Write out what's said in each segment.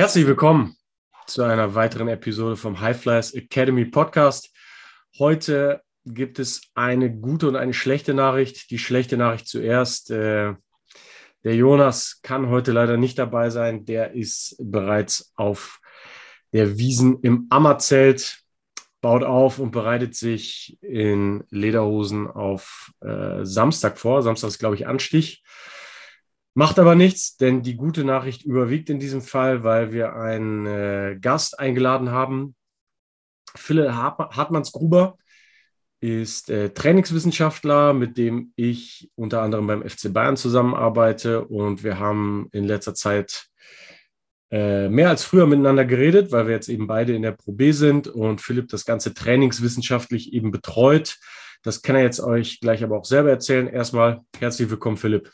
Herzlich willkommen zu einer weiteren Episode vom High Flyers Academy Podcast. Heute gibt es eine gute und eine schlechte Nachricht. Die schlechte Nachricht zuerst. Äh, der Jonas kann heute leider nicht dabei sein. Der ist bereits auf der Wiesen im Ammerzelt, baut auf und bereitet sich in Lederhosen auf äh, Samstag vor. Samstag ist, glaube ich, Anstich. Macht aber nichts, denn die gute Nachricht überwiegt in diesem Fall, weil wir einen äh, Gast eingeladen haben. Philipp Hartmanns-Gruber ist äh, Trainingswissenschaftler, mit dem ich unter anderem beim FC Bayern zusammenarbeite. Und wir haben in letzter Zeit äh, mehr als früher miteinander geredet, weil wir jetzt eben beide in der Pro B sind und Philipp das Ganze trainingswissenschaftlich eben betreut. Das kann er jetzt euch gleich aber auch selber erzählen. Erstmal herzlich willkommen, Philipp.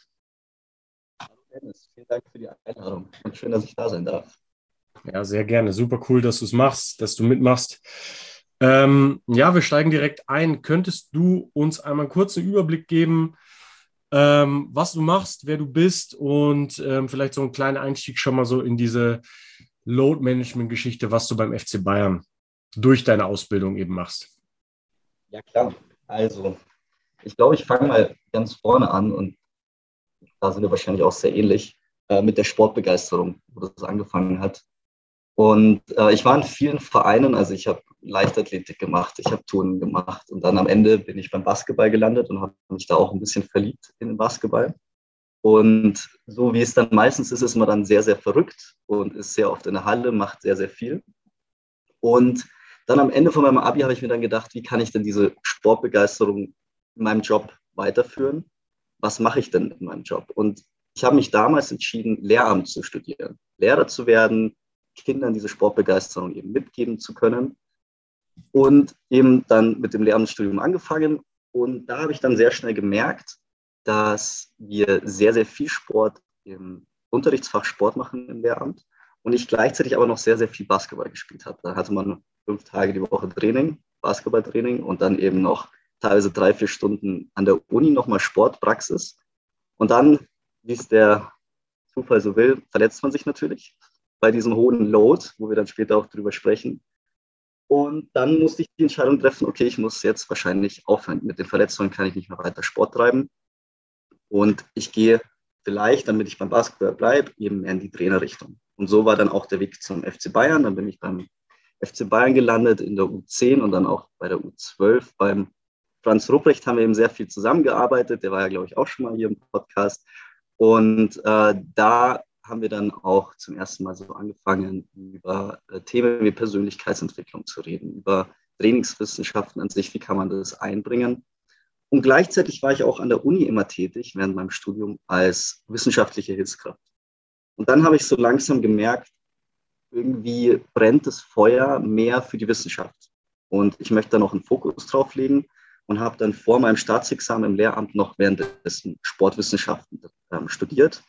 Vielen Dank für die Einladung und schön, dass ich da sein darf. Ja, sehr gerne. Super cool, dass du es machst, dass du mitmachst. Ähm, ja, wir steigen direkt ein. Könntest du uns einmal einen kurzen Überblick geben, ähm, was du machst, wer du bist und ähm, vielleicht so einen kleinen Einstieg schon mal so in diese Load-Management-Geschichte, was du beim FC Bayern durch deine Ausbildung eben machst? Ja, klar. Also, ich glaube, ich fange mal ganz vorne an und da sind wir wahrscheinlich auch sehr ähnlich, äh, mit der Sportbegeisterung, wo das angefangen hat. Und äh, ich war in vielen Vereinen, also ich habe Leichtathletik gemacht, ich habe Touren gemacht und dann am Ende bin ich beim Basketball gelandet und habe mich da auch ein bisschen verliebt in den Basketball. Und so wie es dann meistens ist, ist man dann sehr, sehr verrückt und ist sehr oft in der Halle, macht sehr, sehr viel. Und dann am Ende von meinem Abi habe ich mir dann gedacht, wie kann ich denn diese Sportbegeisterung in meinem Job weiterführen? was mache ich denn in meinem Job? Und ich habe mich damals entschieden, Lehramt zu studieren, Lehrer zu werden, Kindern diese Sportbegeisterung eben mitgeben zu können. Und eben dann mit dem Lehramtsstudium angefangen. Und da habe ich dann sehr schnell gemerkt, dass wir sehr, sehr viel Sport im Unterrichtsfach Sport machen im Lehramt und ich gleichzeitig aber noch sehr, sehr viel Basketball gespielt habe. Da hatte man fünf Tage die Woche Training, Basketballtraining und dann eben noch teilweise drei, vier Stunden an der Uni nochmal Sportpraxis. Und dann, wie es der Zufall so will, verletzt man sich natürlich bei diesem hohen Load, wo wir dann später auch drüber sprechen. Und dann musste ich die Entscheidung treffen, okay, ich muss jetzt wahrscheinlich aufhören. Mit den Verletzungen kann ich nicht mehr weiter Sport treiben. Und ich gehe vielleicht, damit ich beim Basketball bleibe, eben mehr in die Trainerrichtung. Und so war dann auch der Weg zum FC Bayern. Dann bin ich beim FC Bayern gelandet in der U10 und dann auch bei der U12 beim Franz Ruprecht haben wir eben sehr viel zusammengearbeitet. Der war ja, glaube ich, auch schon mal hier im Podcast. Und äh, da haben wir dann auch zum ersten Mal so angefangen, über äh, Themen wie Persönlichkeitsentwicklung zu reden, über Trainingswissenschaften an sich, wie kann man das einbringen. Und gleichzeitig war ich auch an der Uni immer tätig während meinem Studium als wissenschaftliche Hilfskraft. Und dann habe ich so langsam gemerkt, irgendwie brennt das Feuer mehr für die Wissenschaft. Und ich möchte da noch einen Fokus drauf legen und habe dann vor meinem Staatsexamen im Lehramt noch währenddessen Sportwissenschaften ähm, studiert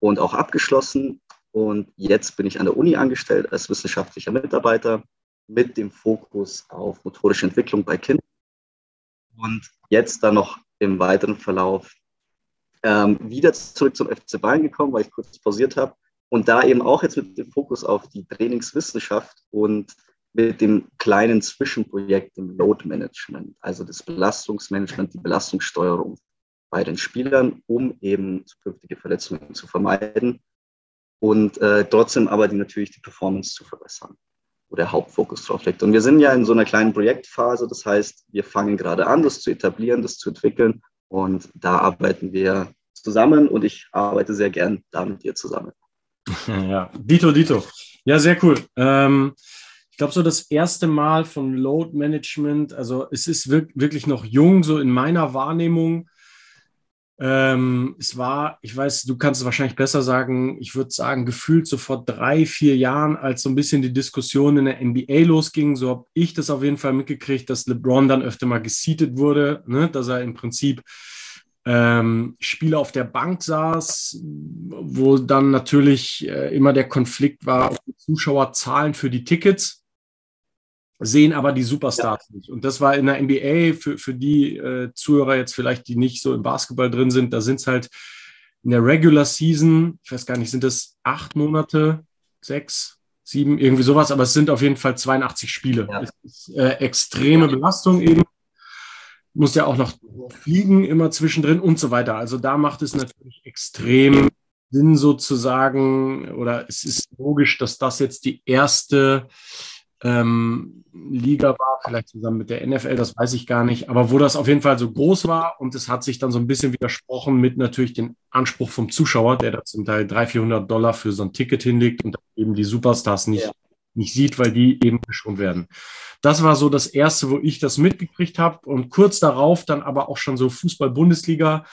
und auch abgeschlossen. Und jetzt bin ich an der Uni angestellt als wissenschaftlicher Mitarbeiter mit dem Fokus auf motorische Entwicklung bei Kindern. Und jetzt dann noch im weiteren Verlauf ähm, wieder zurück zum FC Bayern gekommen, weil ich kurz pausiert habe. Und da eben auch jetzt mit dem Fokus auf die Trainingswissenschaft und mit dem kleinen Zwischenprojekt im Load Management, also das Belastungsmanagement, die Belastungssteuerung bei den Spielern, um eben zukünftige Verletzungen zu vermeiden und äh, trotzdem aber die, natürlich die Performance zu verbessern, wo der Hauptfokus drauf liegt. Und wir sind ja in so einer kleinen Projektphase, das heißt, wir fangen gerade an, das zu etablieren, das zu entwickeln und da arbeiten wir zusammen und ich arbeite sehr gern da mit dir zusammen. Ja, Dito, Dito. Ja, sehr cool. Ähm, ich glaube, so das erste Mal von Load Management, also es ist wirklich noch jung, so in meiner Wahrnehmung. Ähm, es war, ich weiß, du kannst es wahrscheinlich besser sagen, ich würde sagen, gefühlt so vor drei, vier Jahren, als so ein bisschen die Diskussion in der NBA losging, so habe ich das auf jeden Fall mitgekriegt, dass LeBron dann öfter mal geseatet wurde, ne? dass er im Prinzip ähm, Spieler auf der Bank saß, wo dann natürlich äh, immer der Konflikt war, Zuschauerzahlen für die Tickets sehen aber die Superstars ja. nicht. Und das war in der NBA für, für die äh, Zuhörer jetzt vielleicht, die nicht so im Basketball drin sind, da sind es halt in der Regular Season, ich weiß gar nicht, sind das acht Monate, sechs, sieben, irgendwie sowas, aber es sind auf jeden Fall 82 Spiele. Ja. Es ist äh, extreme. Belastung eben. Muss ja auch noch fliegen immer zwischendrin und so weiter. Also da macht es natürlich extrem Sinn sozusagen, oder es ist logisch, dass das jetzt die erste ähm, Liga war, vielleicht zusammen mit der NFL, das weiß ich gar nicht, aber wo das auf jeden Fall so groß war und es hat sich dann so ein bisschen widersprochen mit natürlich dem Anspruch vom Zuschauer, der da zum Teil 300, 400 Dollar für so ein Ticket hinlegt und eben die Superstars nicht, ja. nicht sieht, weil die eben geschont werden. Das war so das Erste, wo ich das mitgekriegt habe und kurz darauf dann aber auch schon so Fußball-Bundesliga.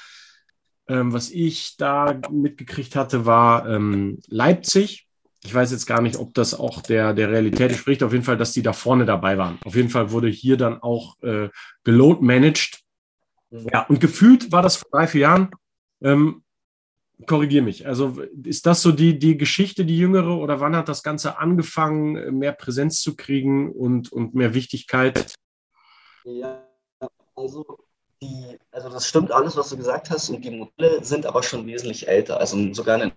Ähm, was ich da mitgekriegt hatte, war ähm, Leipzig ich weiß jetzt gar nicht, ob das auch der, der Realität entspricht. Auf jeden Fall, dass die da vorne dabei waren. Auf jeden Fall wurde hier dann auch äh, geload managed. Ja, und gefühlt war das vor drei, vier Jahren. Ähm, Korrigiere mich. Also ist das so die, die Geschichte, die jüngere, oder wann hat das Ganze angefangen, mehr Präsenz zu kriegen und, und mehr Wichtigkeit? Ja, also die, also das stimmt alles, was du gesagt hast, und die Modelle sind aber schon wesentlich älter. Also sogar in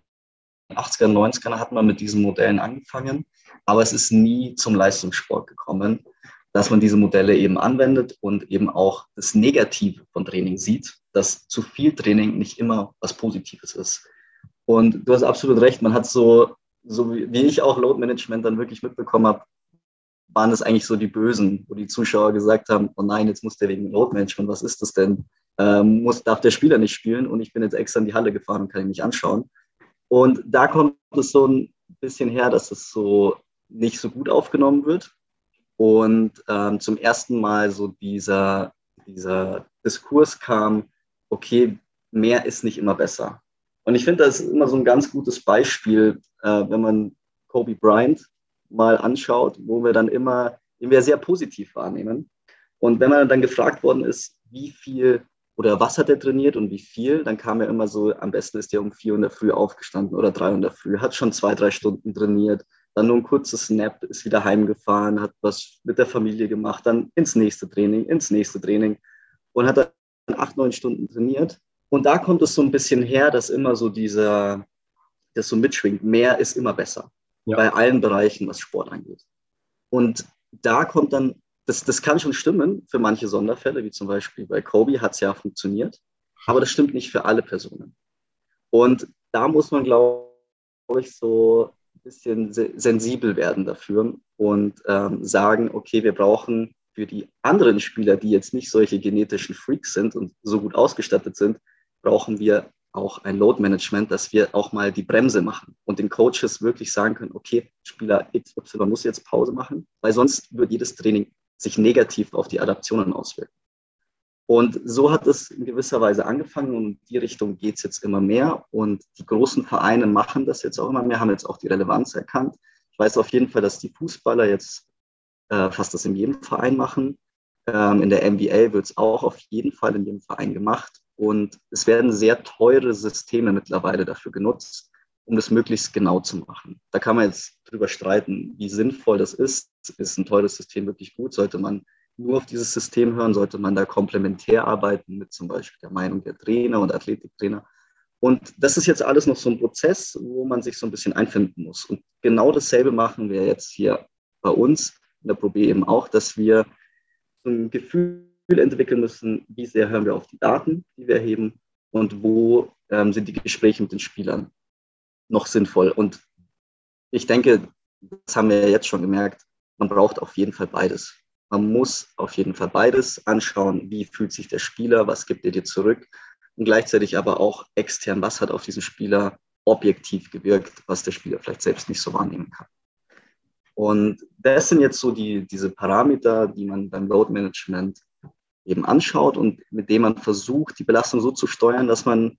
80er, 90er hat man mit diesen Modellen angefangen, aber es ist nie zum Leistungssport gekommen, dass man diese Modelle eben anwendet und eben auch das Negative von Training sieht, dass zu viel Training nicht immer was Positives ist. Und du hast absolut recht, man hat so, so wie ich auch Load Management dann wirklich mitbekommen habe, waren es eigentlich so die Bösen, wo die Zuschauer gesagt haben, oh nein, jetzt muss der wegen Load Management, was ist das denn? Ähm, muss, darf der Spieler nicht spielen und ich bin jetzt extra in die Halle gefahren und kann ihn nicht anschauen. Und da kommt es so ein bisschen her, dass es so nicht so gut aufgenommen wird. Und ähm, zum ersten Mal so dieser, dieser Diskurs kam, okay, mehr ist nicht immer besser. Und ich finde, das ist immer so ein ganz gutes Beispiel, äh, wenn man Kobe Bryant mal anschaut, wo wir dann immer, den wir sehr positiv wahrnehmen. Und wenn man dann gefragt worden ist, wie viel oder was hat er trainiert und wie viel, dann kam er immer so, am besten ist er um vier Uhr in der Früh aufgestanden oder drei Uhr in der Früh, hat schon zwei, drei Stunden trainiert, dann nur ein kurzes Snap, ist wieder heimgefahren, hat was mit der Familie gemacht, dann ins nächste Training, ins nächste Training und hat dann acht, neun Stunden trainiert. Und da kommt es so ein bisschen her, dass immer so dieser, das so mitschwingt, mehr ist immer besser. Ja. Bei allen Bereichen, was Sport angeht. Und da kommt dann das, das kann schon stimmen für manche Sonderfälle, wie zum Beispiel bei Kobe hat es ja funktioniert, aber das stimmt nicht für alle Personen. Und da muss man, glaube ich, so ein bisschen sensibel werden dafür und ähm, sagen, okay, wir brauchen für die anderen Spieler, die jetzt nicht solche genetischen Freaks sind und so gut ausgestattet sind, brauchen wir auch ein Load Management, dass wir auch mal die Bremse machen und den Coaches wirklich sagen können, okay, Spieler XY muss jetzt Pause machen, weil sonst wird jedes Training sich negativ auf die Adaptionen auswirken. Und so hat es in gewisser Weise angefangen und in die Richtung geht es jetzt immer mehr. Und die großen Vereine machen das jetzt auch immer mehr, haben jetzt auch die Relevanz erkannt. Ich weiß auf jeden Fall, dass die Fußballer jetzt äh, fast das in jedem Verein machen. Ähm, in der NBA wird es auch auf jeden Fall in jedem Verein gemacht. Und es werden sehr teure Systeme mittlerweile dafür genutzt, um das möglichst genau zu machen. Da kann man jetzt drüber streiten, wie sinnvoll das ist. Ist ein teures System wirklich gut? Sollte man nur auf dieses System hören? Sollte man da komplementär arbeiten mit zum Beispiel der Meinung der Trainer und Athletiktrainer? Und das ist jetzt alles noch so ein Prozess, wo man sich so ein bisschen einfinden muss. Und genau dasselbe machen wir jetzt hier bei uns in der Probe eben auch, dass wir so ein Gefühl entwickeln müssen, wie sehr hören wir auf die Daten, die wir erheben und wo ähm, sind die Gespräche mit den Spielern noch sinnvoll. Und ich denke, das haben wir jetzt schon gemerkt, man braucht auf jeden Fall beides. Man muss auf jeden Fall beides anschauen, wie fühlt sich der Spieler, was gibt er dir zurück und gleichzeitig aber auch extern, was hat auf diesen Spieler objektiv gewirkt, was der Spieler vielleicht selbst nicht so wahrnehmen kann. Und das sind jetzt so die, diese Parameter, die man beim Load Management eben anschaut und mit dem man versucht, die Belastung so zu steuern, dass man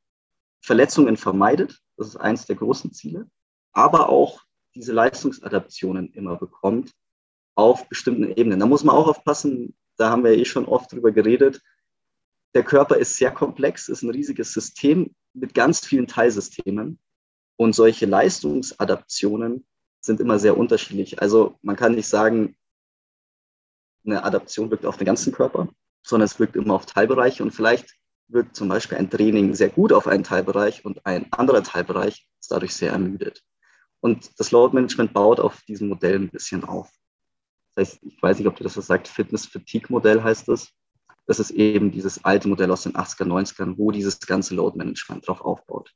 Verletzungen vermeidet. Das ist eines der großen Ziele. Aber auch diese Leistungsadaptionen immer bekommt auf bestimmten Ebenen. Da muss man auch aufpassen, da haben wir eh schon oft drüber geredet. Der Körper ist sehr komplex, ist ein riesiges System mit ganz vielen Teilsystemen. Und solche Leistungsadaptionen sind immer sehr unterschiedlich. Also man kann nicht sagen, eine Adaption wirkt auf den ganzen Körper, sondern es wirkt immer auf Teilbereiche. Und vielleicht wirkt zum Beispiel ein Training sehr gut auf einen Teilbereich und ein anderer Teilbereich ist dadurch sehr ermüdet. Und das Load Management baut auf diesem Modell ein bisschen auf. Das heißt, ich weiß nicht, ob du das was sagt, Fitness-Fatigue-Modell heißt das. Das ist eben dieses alte Modell aus den 80er, 90ern, wo dieses ganze Load Management drauf aufbaut.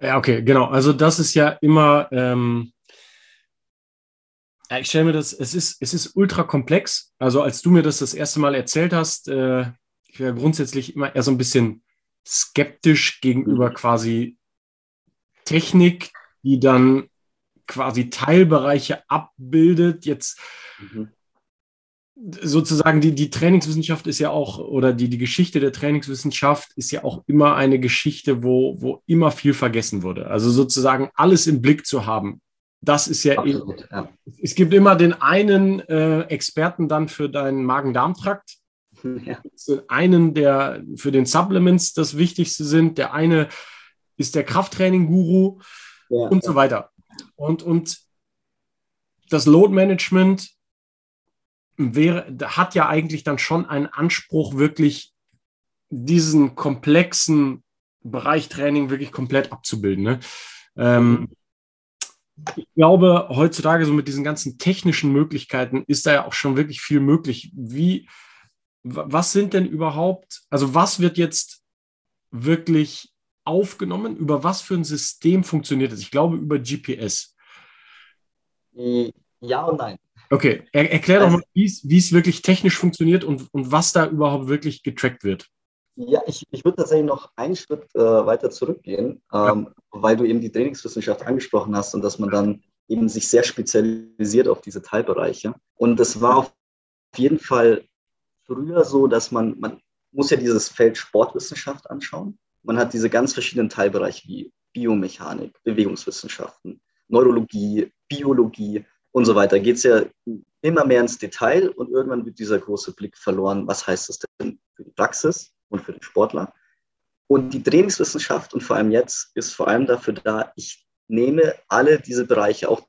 Ja, okay, genau. Also das ist ja immer, ähm, ich stelle mir das, es ist, es ist ultra komplex. Also als du mir das das erste Mal erzählt hast, äh, ich wäre grundsätzlich immer eher so ein bisschen skeptisch gegenüber mhm. quasi Technik, die dann quasi Teilbereiche abbildet. Jetzt mhm. sozusagen die, die Trainingswissenschaft ist ja auch, oder die, die Geschichte der Trainingswissenschaft ist ja auch immer eine Geschichte, wo, wo immer viel vergessen wurde. Also sozusagen alles im Blick zu haben. Das ist ja, Absolut, ja. es gibt immer den einen äh, Experten dann für deinen Magen-Darm-Trakt, ja. einen, der für den Supplements das Wichtigste sind, der eine ist der Krafttraining-Guru ja, und so weiter. Und, und das Load-Management wäre, hat ja eigentlich dann schon einen Anspruch, wirklich diesen komplexen Bereich Training wirklich komplett abzubilden. Ne? Ähm, ich glaube, heutzutage so mit diesen ganzen technischen Möglichkeiten ist da ja auch schon wirklich viel möglich. Wie, was sind denn überhaupt, also was wird jetzt wirklich aufgenommen? Über was für ein System funktioniert es? Ich glaube, über GPS. Ja und nein. Okay, er, erklär also, doch mal, wie es wirklich technisch funktioniert und, und was da überhaupt wirklich getrackt wird. Ja, ich, ich würde tatsächlich noch einen Schritt äh, weiter zurückgehen, ähm, ja. weil du eben die Trainingswissenschaft angesprochen hast und dass man dann eben sich sehr spezialisiert auf diese Teilbereiche. Und es war auf jeden Fall früher so, dass man, man muss ja dieses Feld Sportwissenschaft anschauen man hat diese ganz verschiedenen Teilbereiche wie Biomechanik, Bewegungswissenschaften, Neurologie, Biologie und so weiter. Geht es ja immer mehr ins Detail und irgendwann wird dieser große Blick verloren. Was heißt das denn für die Praxis und für den Sportler? Und die Trainingswissenschaft und vor allem jetzt ist vor allem dafür da, ich nehme alle diese Bereiche, auch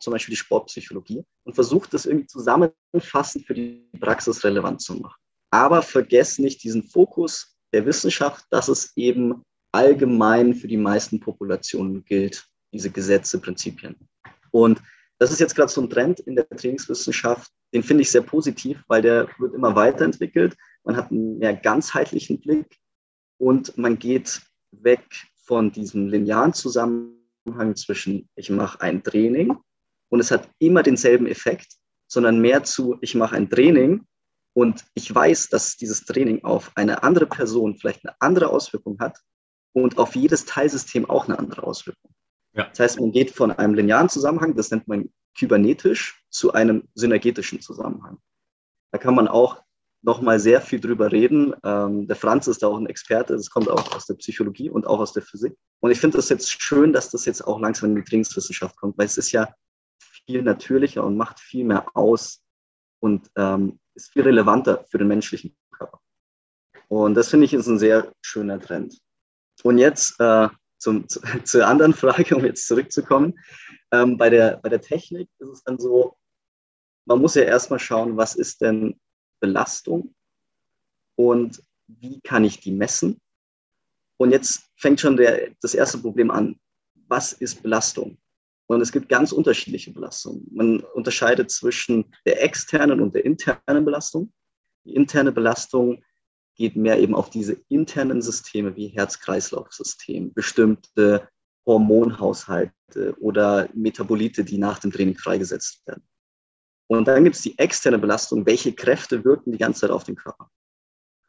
zum Beispiel die Sportpsychologie, und versuche das irgendwie zusammenfassend für die Praxis relevant zu machen. Aber vergesst nicht diesen Fokus der Wissenschaft, dass es eben allgemein für die meisten Populationen gilt, diese Gesetze, Prinzipien. Und das ist jetzt gerade so ein Trend in der Trainingswissenschaft, den finde ich sehr positiv, weil der wird immer weiterentwickelt. Man hat einen mehr ganzheitlichen Blick und man geht weg von diesem linearen Zusammenhang zwischen, ich mache ein Training und es hat immer denselben Effekt, sondern mehr zu, ich mache ein Training und ich weiß, dass dieses Training auf eine andere Person vielleicht eine andere Auswirkung hat und auf jedes Teilsystem auch eine andere Auswirkung. Ja. Das heißt, man geht von einem linearen Zusammenhang, das nennt man kybernetisch, zu einem synergetischen Zusammenhang. Da kann man auch nochmal sehr viel drüber reden. Ähm, der Franz ist da auch ein Experte, das kommt auch aus der Psychologie und auch aus der Physik. Und ich finde das jetzt schön, dass das jetzt auch langsam in die Trainingswissenschaft kommt, weil es ist ja viel natürlicher und macht viel mehr aus und ähm, ist viel relevanter für den menschlichen Körper. Und das finde ich ist ein sehr schöner Trend. Und jetzt äh, zum, zu, zur anderen Frage, um jetzt zurückzukommen. Ähm, bei, der, bei der Technik ist es dann so, man muss ja erstmal schauen, was ist denn Belastung und wie kann ich die messen? Und jetzt fängt schon der, das erste Problem an. Was ist Belastung? Und es gibt ganz unterschiedliche Belastungen. Man unterscheidet zwischen der externen und der internen Belastung. Die interne Belastung geht mehr eben auf diese internen Systeme wie Herz-Kreislauf-System, bestimmte Hormonhaushalte oder Metabolite, die nach dem Training freigesetzt werden. Und dann gibt es die externe Belastung, welche Kräfte wirken die ganze Zeit auf den Körper.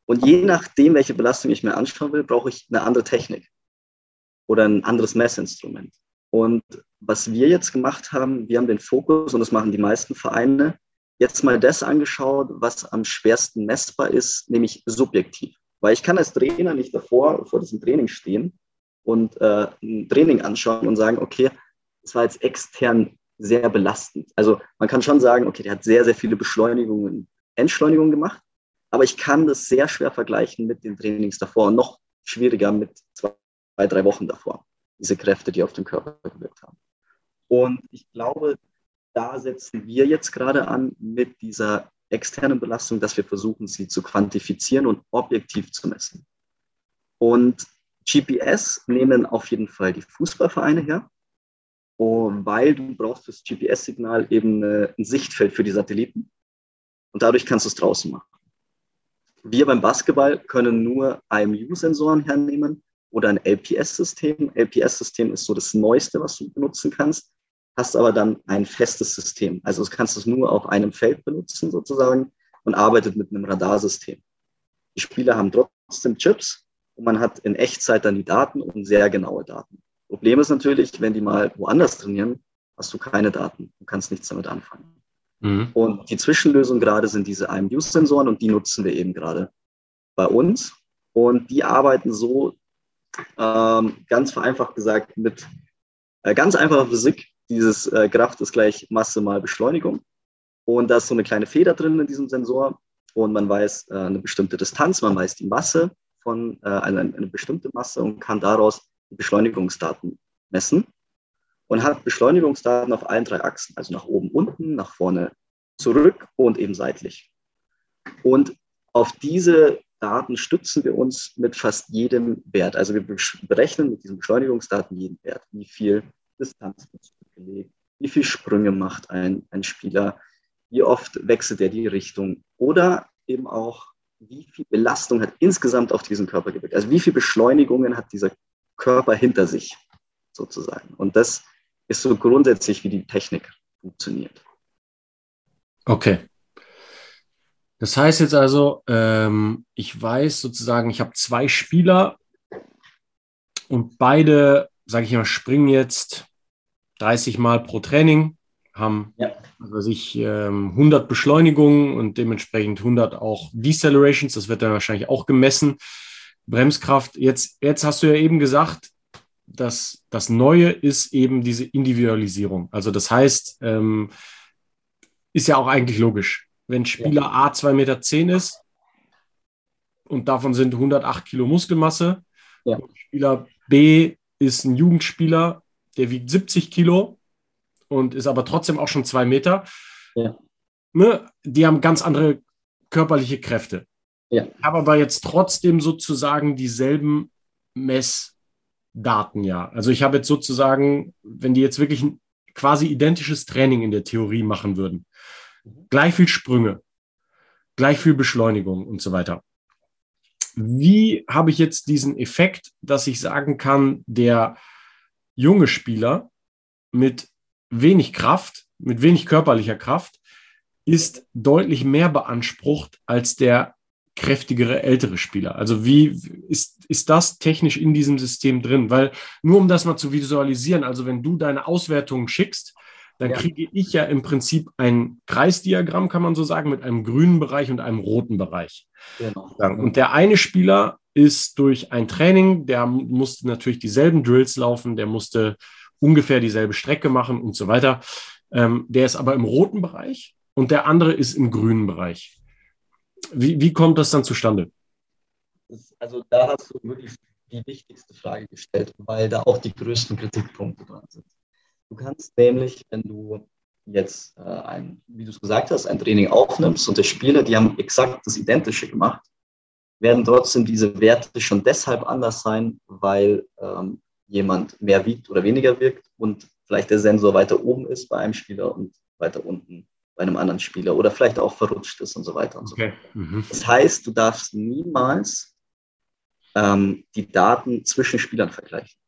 Und je nachdem, welche Belastung ich mir anschauen will, brauche ich eine andere Technik oder ein anderes Messinstrument. Und was wir jetzt gemacht haben, wir haben den Fokus, und das machen die meisten Vereine, jetzt mal das angeschaut, was am schwersten messbar ist, nämlich subjektiv. Weil ich kann als Trainer nicht davor, vor diesem Training stehen und äh, ein Training anschauen und sagen, okay, es war jetzt extern sehr belastend. Also man kann schon sagen, okay, der hat sehr, sehr viele Beschleunigungen, Entschleunigungen gemacht, aber ich kann das sehr schwer vergleichen mit den Trainings davor und noch schwieriger mit zwei, drei Wochen davor diese Kräfte, die auf den Körper gewirkt haben. Und ich glaube, da setzen wir jetzt gerade an mit dieser externen Belastung, dass wir versuchen, sie zu quantifizieren und objektiv zu messen. Und GPS nehmen auf jeden Fall die Fußballvereine her. weil du brauchst fürs GPS-Signal eben ein Sichtfeld für die Satelliten und dadurch kannst du es draußen machen. Wir beim Basketball können nur IMU-Sensoren hernehmen oder ein LPS-System. LPS-System ist so das Neueste, was du benutzen kannst, hast aber dann ein festes System. Also du kannst es nur auf einem Feld benutzen sozusagen und arbeitet mit einem Radarsystem. Die Spieler haben trotzdem Chips und man hat in Echtzeit dann die Daten und sehr genaue Daten. Problem ist natürlich, wenn die mal woanders trainieren, hast du keine Daten. Du kannst nichts damit anfangen. Mhm. Und die Zwischenlösung gerade sind diese IMU-Sensoren und die nutzen wir eben gerade bei uns. Und die arbeiten so, ähm, ganz vereinfacht gesagt, mit äh, ganz einfacher Physik. Dieses äh, Kraft ist gleich Masse mal Beschleunigung. Und da ist so eine kleine Feder drin in diesem Sensor. Und man weiß äh, eine bestimmte Distanz, man weiß die Masse von, äh, eine, eine bestimmte Masse und kann daraus Beschleunigungsdaten messen und hat Beschleunigungsdaten auf allen drei Achsen, also nach oben, unten, nach vorne, zurück und eben seitlich. Und auf diese Daten stützen wir uns mit fast jedem Wert. Also wir berechnen mit diesen Beschleunigungsdaten jeden Wert. Wie viel Distanz wird zurückgelegt, wie viele Sprünge macht ein, ein Spieler, wie oft wechselt er die Richtung oder eben auch, wie viel Belastung hat insgesamt auf diesen Körper gewirkt. Also wie viele Beschleunigungen hat dieser Körper hinter sich sozusagen. Und das ist so grundsätzlich, wie die Technik funktioniert. Okay. Das heißt jetzt also, ähm, ich weiß sozusagen, ich habe zwei Spieler und beide, sage ich mal, springen jetzt 30 Mal pro Training, haben ja. also ich, ähm, 100 Beschleunigungen und dementsprechend 100 auch Decelerations. Das wird dann wahrscheinlich auch gemessen. Bremskraft. Jetzt, jetzt hast du ja eben gesagt, dass das Neue ist eben diese Individualisierung. Also das heißt, ähm, ist ja auch eigentlich logisch. Wenn Spieler ja. A 2,10 Meter zehn ist und davon sind 108 Kilo Muskelmasse, ja. Spieler B ist ein Jugendspieler, der wiegt 70 Kilo und ist aber trotzdem auch schon zwei Meter. Ja. Ne? Die haben ganz andere körperliche Kräfte. Ja. Ich habe aber jetzt trotzdem sozusagen dieselben Messdaten ja. Also ich habe jetzt sozusagen, wenn die jetzt wirklich ein quasi identisches Training in der Theorie machen würden, gleich viel Sprünge, gleich viel Beschleunigung und so weiter. Wie habe ich jetzt diesen Effekt, dass ich sagen kann, der junge Spieler mit wenig Kraft, mit wenig körperlicher Kraft, ist deutlich mehr beansprucht als der kräftigere ältere Spieler? Also wie ist, ist das technisch in diesem System drin? Weil nur um das mal zu visualisieren, also wenn du deine Auswertungen schickst, dann ja. kriege ich ja im Prinzip ein Kreisdiagramm, kann man so sagen, mit einem grünen Bereich und einem roten Bereich. Genau. Und der eine Spieler ist durch ein Training, der musste natürlich dieselben Drills laufen, der musste ungefähr dieselbe Strecke machen und so weiter. Ähm, der ist aber im roten Bereich und der andere ist im grünen Bereich. Wie, wie kommt das dann zustande? Also da hast du wirklich die wichtigste Frage gestellt, weil da auch die größten Kritikpunkte dran sind. Du kannst nämlich, wenn du jetzt äh, ein, wie du es gesagt hast, ein Training aufnimmst und der Spieler, die haben exakt das Identische gemacht, werden trotzdem diese Werte schon deshalb anders sein, weil ähm, jemand mehr wiegt oder weniger wirkt und vielleicht der Sensor weiter oben ist bei einem Spieler und weiter unten bei einem anderen Spieler oder vielleicht auch verrutscht ist und so weiter und so okay. fort. Mhm. Das heißt, du darfst niemals ähm, die Daten zwischen Spielern vergleichen.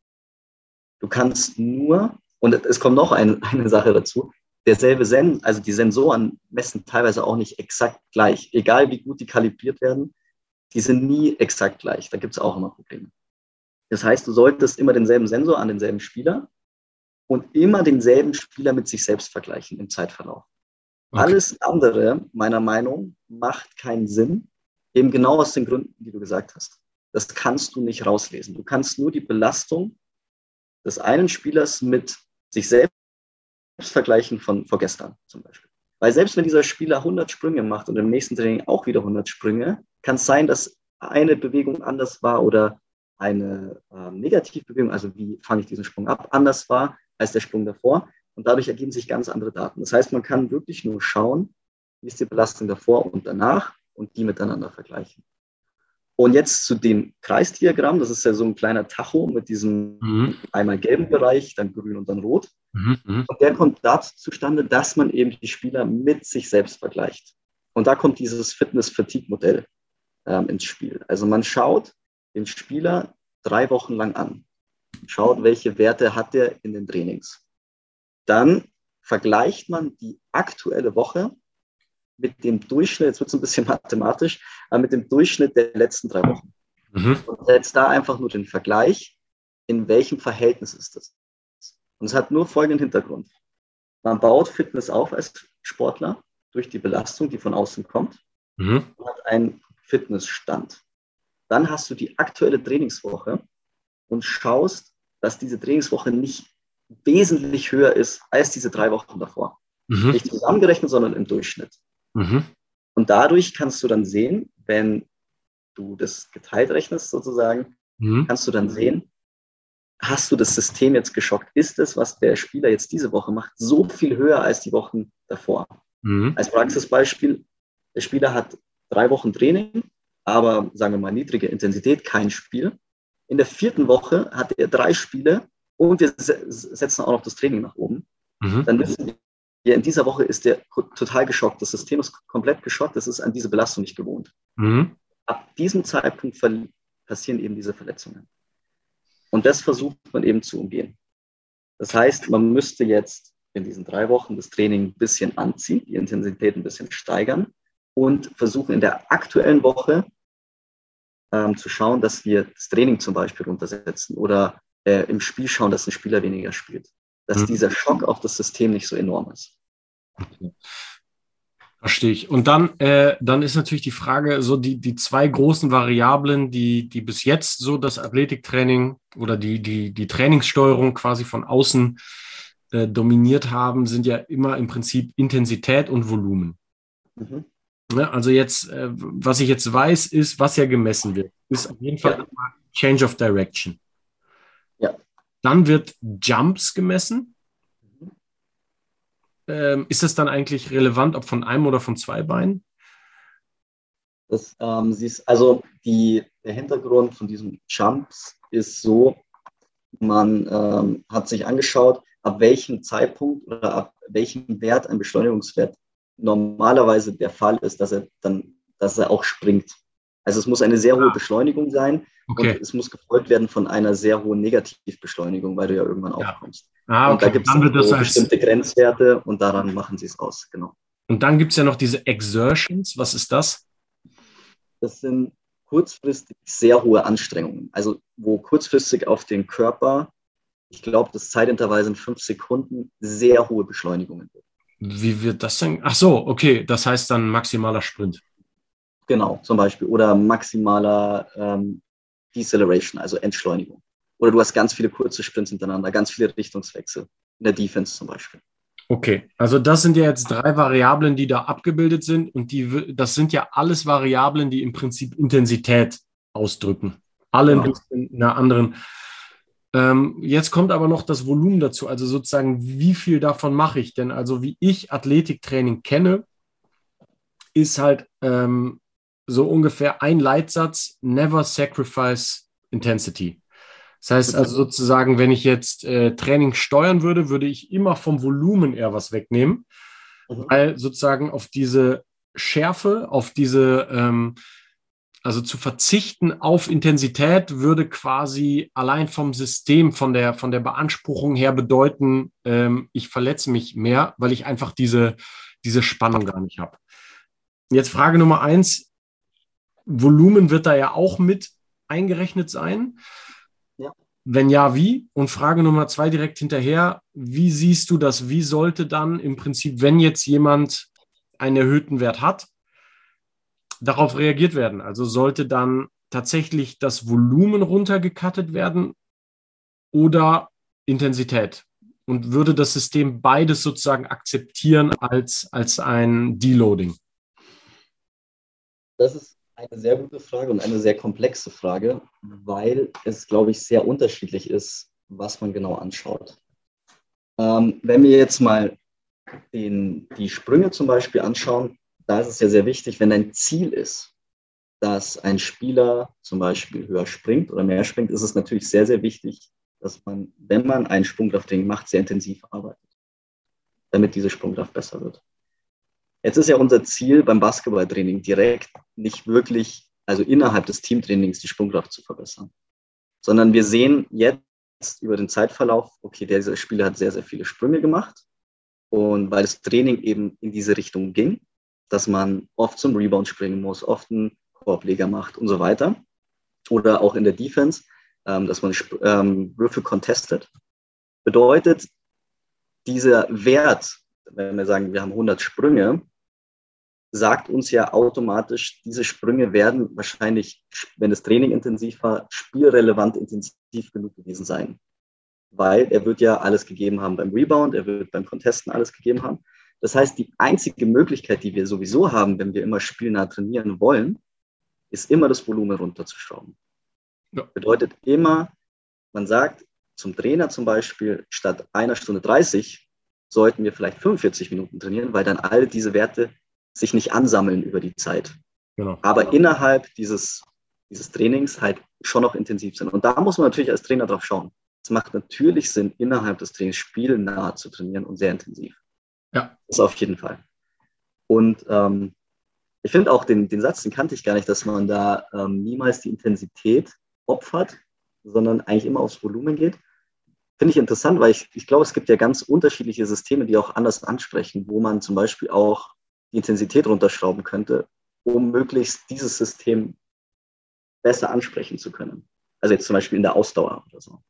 Du kannst nur, und es kommt noch eine, eine Sache dazu, derselbe Sen also die Sensoren messen teilweise auch nicht exakt gleich. Egal wie gut die kalibriert werden, die sind nie exakt gleich. Da gibt es auch immer Probleme. Das heißt, du solltest immer denselben Sensor an denselben Spieler und immer denselben Spieler mit sich selbst vergleichen im Zeitverlauf. Okay. Alles andere, meiner Meinung, macht keinen Sinn, eben genau aus den Gründen, die du gesagt hast. Das kannst du nicht rauslesen. Du kannst nur die Belastung des einen Spielers mit sich selbst vergleichen von vorgestern zum Beispiel. Weil selbst wenn dieser Spieler 100 Sprünge macht und im nächsten Training auch wieder 100 Sprünge, kann es sein, dass eine Bewegung anders war oder eine äh, Negativbewegung, also wie fange ich diesen Sprung ab, anders war als der Sprung davor. Und dadurch ergeben sich ganz andere Daten. Das heißt, man kann wirklich nur schauen, wie ist die Belastung davor und danach und die miteinander vergleichen. Und jetzt zu dem Kreisdiagramm, das ist ja so ein kleiner Tacho mit diesem mhm. einmal gelben Bereich, dann grün und dann rot. Mhm. mhm. Und der kommt dazu zustande, dass man eben die Spieler mit sich selbst vergleicht. Und da kommt dieses Fitness-Fatigue-Modell ähm, ins Spiel. Also man schaut den Spieler drei Wochen lang an, schaut, welche Werte hat er in den Trainings. Dann vergleicht man die aktuelle Woche mit dem Durchschnitt, jetzt wird es ein bisschen mathematisch, aber mit dem Durchschnitt der letzten drei Wochen. Mhm. Und setzt da einfach nur den Vergleich, in welchem Verhältnis ist das. Und es hat nur folgenden Hintergrund. Man baut Fitness auf als Sportler durch die Belastung, die von außen kommt, mhm. und hat einen Fitnessstand. Dann hast du die aktuelle Trainingswoche und schaust, dass diese Trainingswoche nicht wesentlich höher ist als diese drei Wochen davor. Mhm. Nicht zusammengerechnet, sondern im Durchschnitt. Mhm. Und dadurch kannst du dann sehen, wenn du das geteilt rechnest sozusagen, mhm. kannst du dann sehen, hast du das System jetzt geschockt? Ist es, was der Spieler jetzt diese Woche macht, so viel höher als die Wochen davor? Mhm. Als Praxisbeispiel, der Spieler hat drei Wochen Training, aber sagen wir mal niedrige Intensität, kein Spiel. In der vierten Woche hat er drei Spiele und wir setzen auch noch das Training nach oben. Mhm. Dann wissen wir, in dieser Woche ist der total geschockt. Das System ist komplett geschockt. Das ist an diese Belastung nicht gewohnt. Mhm. Ab diesem Zeitpunkt passieren eben diese Verletzungen. Und das versucht man eben zu umgehen. Das heißt, man müsste jetzt in diesen drei Wochen das Training ein bisschen anziehen, die Intensität ein bisschen steigern und versuchen in der aktuellen Woche ähm, zu schauen, dass wir das Training zum Beispiel runtersetzen oder äh, im Spiel schauen, dass ein Spieler weniger spielt. Dass mhm. dieser Schock auf das System nicht so enorm ist. Okay. Verstehe ich. Und dann, äh, dann ist natürlich die Frage, so die, die zwei großen Variablen, die, die bis jetzt so das Athletiktraining oder die, die, die Trainingssteuerung quasi von außen äh, dominiert haben, sind ja immer im Prinzip Intensität und Volumen. Mhm. Ja, also jetzt, äh, was ich jetzt weiß, ist, was ja gemessen wird, ist auf jeden Fall ja. Change of Direction. Dann wird Jumps gemessen. Ähm, ist das dann eigentlich relevant, ob von einem oder von zwei Beinen? Das, ähm, siehst, also die, der Hintergrund von diesen Jumps ist so, man ähm, hat sich angeschaut, ab welchem Zeitpunkt oder ab welchem Wert ein Beschleunigungswert normalerweise der Fall ist, dass er dann, dass er auch springt. Also es muss eine sehr hohe Beschleunigung sein okay. und es muss gefolgt werden von einer sehr hohen Negativbeschleunigung, weil du ja irgendwann ja. aufkommst. Ah, okay. Und da gibt es so bestimmte Grenzwerte und daran machen sie es aus, genau. Und dann gibt es ja noch diese Exertions. Was ist das? Das sind kurzfristig sehr hohe Anstrengungen. Also wo kurzfristig auf den Körper, ich glaube, das Zeitintervall sind fünf Sekunden, sehr hohe Beschleunigungen. Wie wird das denn? Ach so, okay, das heißt dann maximaler Sprint. Genau, zum Beispiel. Oder maximaler ähm, Deceleration, also Entschleunigung. Oder du hast ganz viele kurze Sprints hintereinander, ganz viele Richtungswechsel. In der Defense zum Beispiel. Okay, also das sind ja jetzt drei Variablen, die da abgebildet sind. Und die, das sind ja alles Variablen, die im Prinzip Intensität ausdrücken. Alle genau. in einer anderen. Ähm, jetzt kommt aber noch das Volumen dazu. Also sozusagen, wie viel davon mache ich denn? Also wie ich Athletiktraining kenne, ist halt ähm, so ungefähr ein Leitsatz, never sacrifice intensity. Das heißt also sozusagen, wenn ich jetzt äh, Training steuern würde, würde ich immer vom Volumen eher was wegnehmen, mhm. weil sozusagen auf diese Schärfe, auf diese, ähm, also zu verzichten auf Intensität würde quasi allein vom System, von der, von der Beanspruchung her bedeuten, ähm, ich verletze mich mehr, weil ich einfach diese, diese Spannung gar nicht habe. Jetzt Frage Nummer eins, Volumen wird da ja auch mit eingerechnet sein. Ja. Wenn ja, wie? Und Frage Nummer zwei direkt hinterher, wie siehst du das? Wie sollte dann im Prinzip, wenn jetzt jemand einen erhöhten Wert hat, darauf reagiert werden? Also sollte dann tatsächlich das Volumen runtergekattet werden oder Intensität? Und würde das System beides sozusagen akzeptieren als, als ein Deloading? Das ist eine sehr gute Frage und eine sehr komplexe Frage, weil es, glaube ich, sehr unterschiedlich ist, was man genau anschaut. Ähm, wenn wir jetzt mal den, die Sprünge zum Beispiel anschauen, da ist es ja sehr wichtig, wenn dein Ziel ist, dass ein Spieler zum Beispiel höher springt oder mehr springt, ist es natürlich sehr, sehr wichtig, dass man, wenn man einen Sprungkrafttraining macht, sehr intensiv arbeitet, damit diese Sprungkraft besser wird. Jetzt ist ja unser Ziel beim Basketballtraining direkt nicht wirklich, also innerhalb des Teamtrainings die Sprungkraft zu verbessern, sondern wir sehen jetzt über den Zeitverlauf, okay, dieser Spieler hat sehr, sehr viele Sprünge gemacht und weil das Training eben in diese Richtung ging, dass man oft zum Rebound springen muss, oft einen Korbleger macht und so weiter. Oder auch in der Defense, ähm, dass man ähm, Würfe contestet. Bedeutet, dieser Wert, wenn wir sagen, wir haben 100 Sprünge, sagt uns ja automatisch, diese Sprünge werden wahrscheinlich, wenn das Training intensiv war, spielrelevant intensiv genug gewesen sein. Weil er wird ja alles gegeben haben beim Rebound, er wird beim Contesten alles gegeben haben. Das heißt, die einzige Möglichkeit, die wir sowieso haben, wenn wir immer spielnah trainieren wollen, ist immer das Volumen runterzuschrauben. Ja. Bedeutet immer, man sagt zum Trainer zum Beispiel, statt einer Stunde 30 sollten wir vielleicht 45 Minuten trainieren, weil dann all diese Werte sich nicht ansammeln über die Zeit. Genau. Aber innerhalb dieses, dieses Trainings halt schon noch intensiv sind. Und da muss man natürlich als Trainer drauf schauen. Es macht natürlich Sinn, innerhalb des Trainings spielnah zu trainieren und sehr intensiv. Ja. Das auf jeden Fall. Und ähm, ich finde auch den, den Satz, den kannte ich gar nicht, dass man da ähm, niemals die Intensität opfert, sondern eigentlich immer aufs Volumen geht. Finde ich interessant, weil ich, ich glaube, es gibt ja ganz unterschiedliche Systeme, die auch anders ansprechen, wo man zum Beispiel auch die Intensität runterschrauben könnte, um möglichst dieses System besser ansprechen zu können. Also jetzt zum Beispiel in der Ausdauer oder so.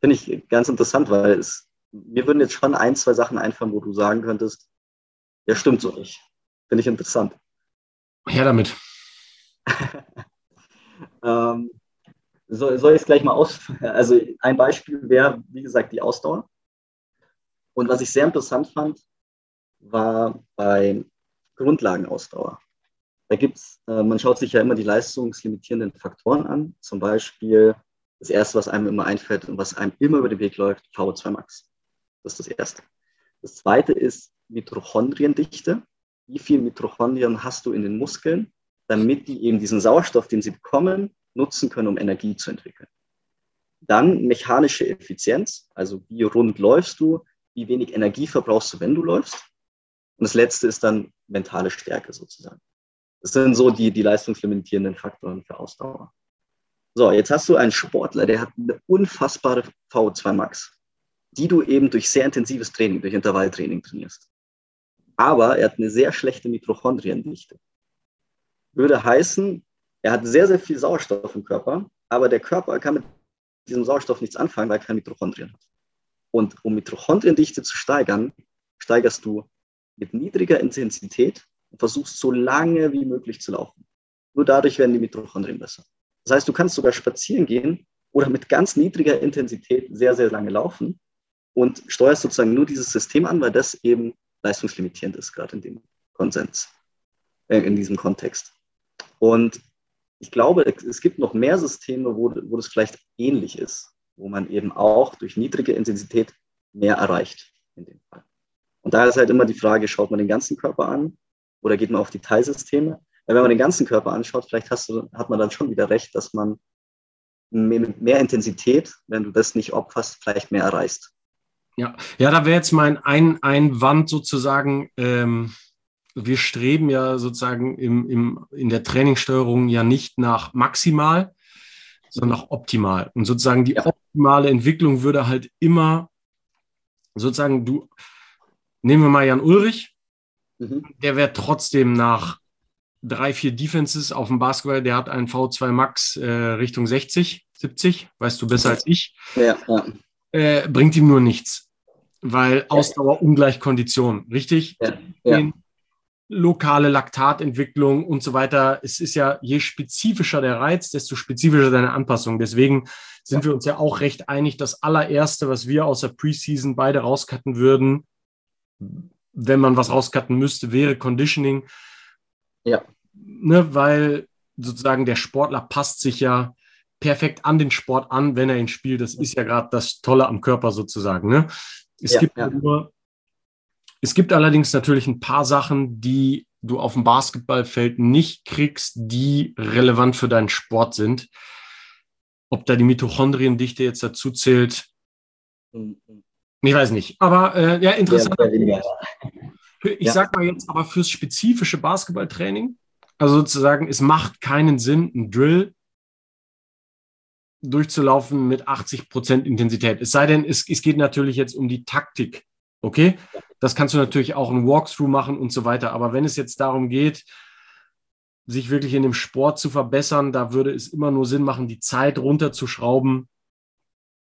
Finde ich ganz interessant, weil es, mir würden jetzt schon ein, zwei Sachen einfallen, wo du sagen könntest, ja, stimmt so nicht. Finde ich interessant. Her damit. ähm, soll, soll ich es gleich mal aus? Also ein Beispiel wäre, wie gesagt, die Ausdauer. Und was ich sehr interessant fand, war bei Grundlagenausdauer. Da gibt's, äh, man schaut sich ja immer die leistungslimitierenden Faktoren an. Zum Beispiel das erste, was einem immer einfällt und was einem immer über den Weg läuft, VO2 Max. Das ist das erste. Das zweite ist Mitochondriendichte wie viel Mitochondrien hast du in den Muskeln, damit die eben diesen Sauerstoff, den sie bekommen, nutzen können, um Energie zu entwickeln. Dann mechanische Effizienz, also wie rund läufst du, wie wenig Energie verbrauchst du, wenn du läufst. Und das letzte ist dann mentale Stärke sozusagen. Das sind so die, die leistungslimitierenden Faktoren für Ausdauer. So, jetzt hast du einen Sportler, der hat eine unfassbare VO2 Max, die du eben durch sehr intensives Training, durch Intervalltraining trainierst aber er hat eine sehr schlechte Mitochondriendichte. Würde heißen, er hat sehr, sehr viel Sauerstoff im Körper, aber der Körper kann mit diesem Sauerstoff nichts anfangen, weil er keine Mitochondrien hat. Und um Mitochondriendichte zu steigern, steigerst du mit niedriger Intensität und versuchst so lange wie möglich zu laufen. Nur dadurch werden die Mitochondrien besser. Das heißt, du kannst sogar spazieren gehen oder mit ganz niedriger Intensität sehr, sehr lange laufen und steuerst sozusagen nur dieses System an, weil das eben leistungslimitierend ist, gerade in dem Konsens, äh, in diesem Kontext. Und ich glaube, es gibt noch mehr Systeme, wo, wo das vielleicht ähnlich ist, wo man eben auch durch niedrige Intensität mehr erreicht in dem Fall. Und da ist halt immer die Frage, schaut man den ganzen Körper an oder geht man auf die Teilsysteme? Weil wenn man den ganzen Körper anschaut, vielleicht du, hat man dann schon wieder recht, dass man mit mehr Intensität, wenn du das nicht opferst, vielleicht mehr erreichst. Ja, ja, da wäre jetzt mein ein Einwand sozusagen. Ähm, wir streben ja sozusagen im, im, in der Trainingssteuerung ja nicht nach maximal, sondern nach optimal. Und sozusagen die optimale Entwicklung würde halt immer sozusagen, du, nehmen wir mal Jan Ulrich, mhm. der wäre trotzdem nach drei, vier Defenses auf dem Basketball, der hat einen V2 Max äh, Richtung 60, 70, weißt du besser als ich. Ja, ja. Äh, bringt ihm nur nichts weil Ausdauer ungleich Kondition, richtig? Ja. Lokale Laktatentwicklung und so weiter. Es ist ja, je spezifischer der Reiz, desto spezifischer deine Anpassung. Deswegen sind wir uns ja auch recht einig, das allererste, was wir außer Preseason beide rauscutten würden, wenn man was rauscutten müsste, wäre Conditioning. Ja. Ne, weil sozusagen der Sportler passt sich ja perfekt an den Sport an, wenn er ihn spielt. Das ist ja gerade das Tolle am Körper sozusagen. Ne? Es, ja, gibt ja. Nur, es gibt allerdings natürlich ein paar Sachen, die du auf dem Basketballfeld nicht kriegst, die relevant für deinen Sport sind. Ob da die Mitochondriendichte jetzt dazu zählt, mhm. Ich weiß nicht. Aber äh, ja, interessant. Ja, ich ja. sag mal jetzt aber fürs spezifische Basketballtraining, also sozusagen, es macht keinen Sinn, ein Drill durchzulaufen mit 80 Prozent Intensität. Es sei denn, es, es geht natürlich jetzt um die Taktik. Okay? Das kannst du natürlich auch ein Walkthrough machen und so weiter. Aber wenn es jetzt darum geht, sich wirklich in dem Sport zu verbessern, da würde es immer nur Sinn machen, die Zeit runterzuschrauben.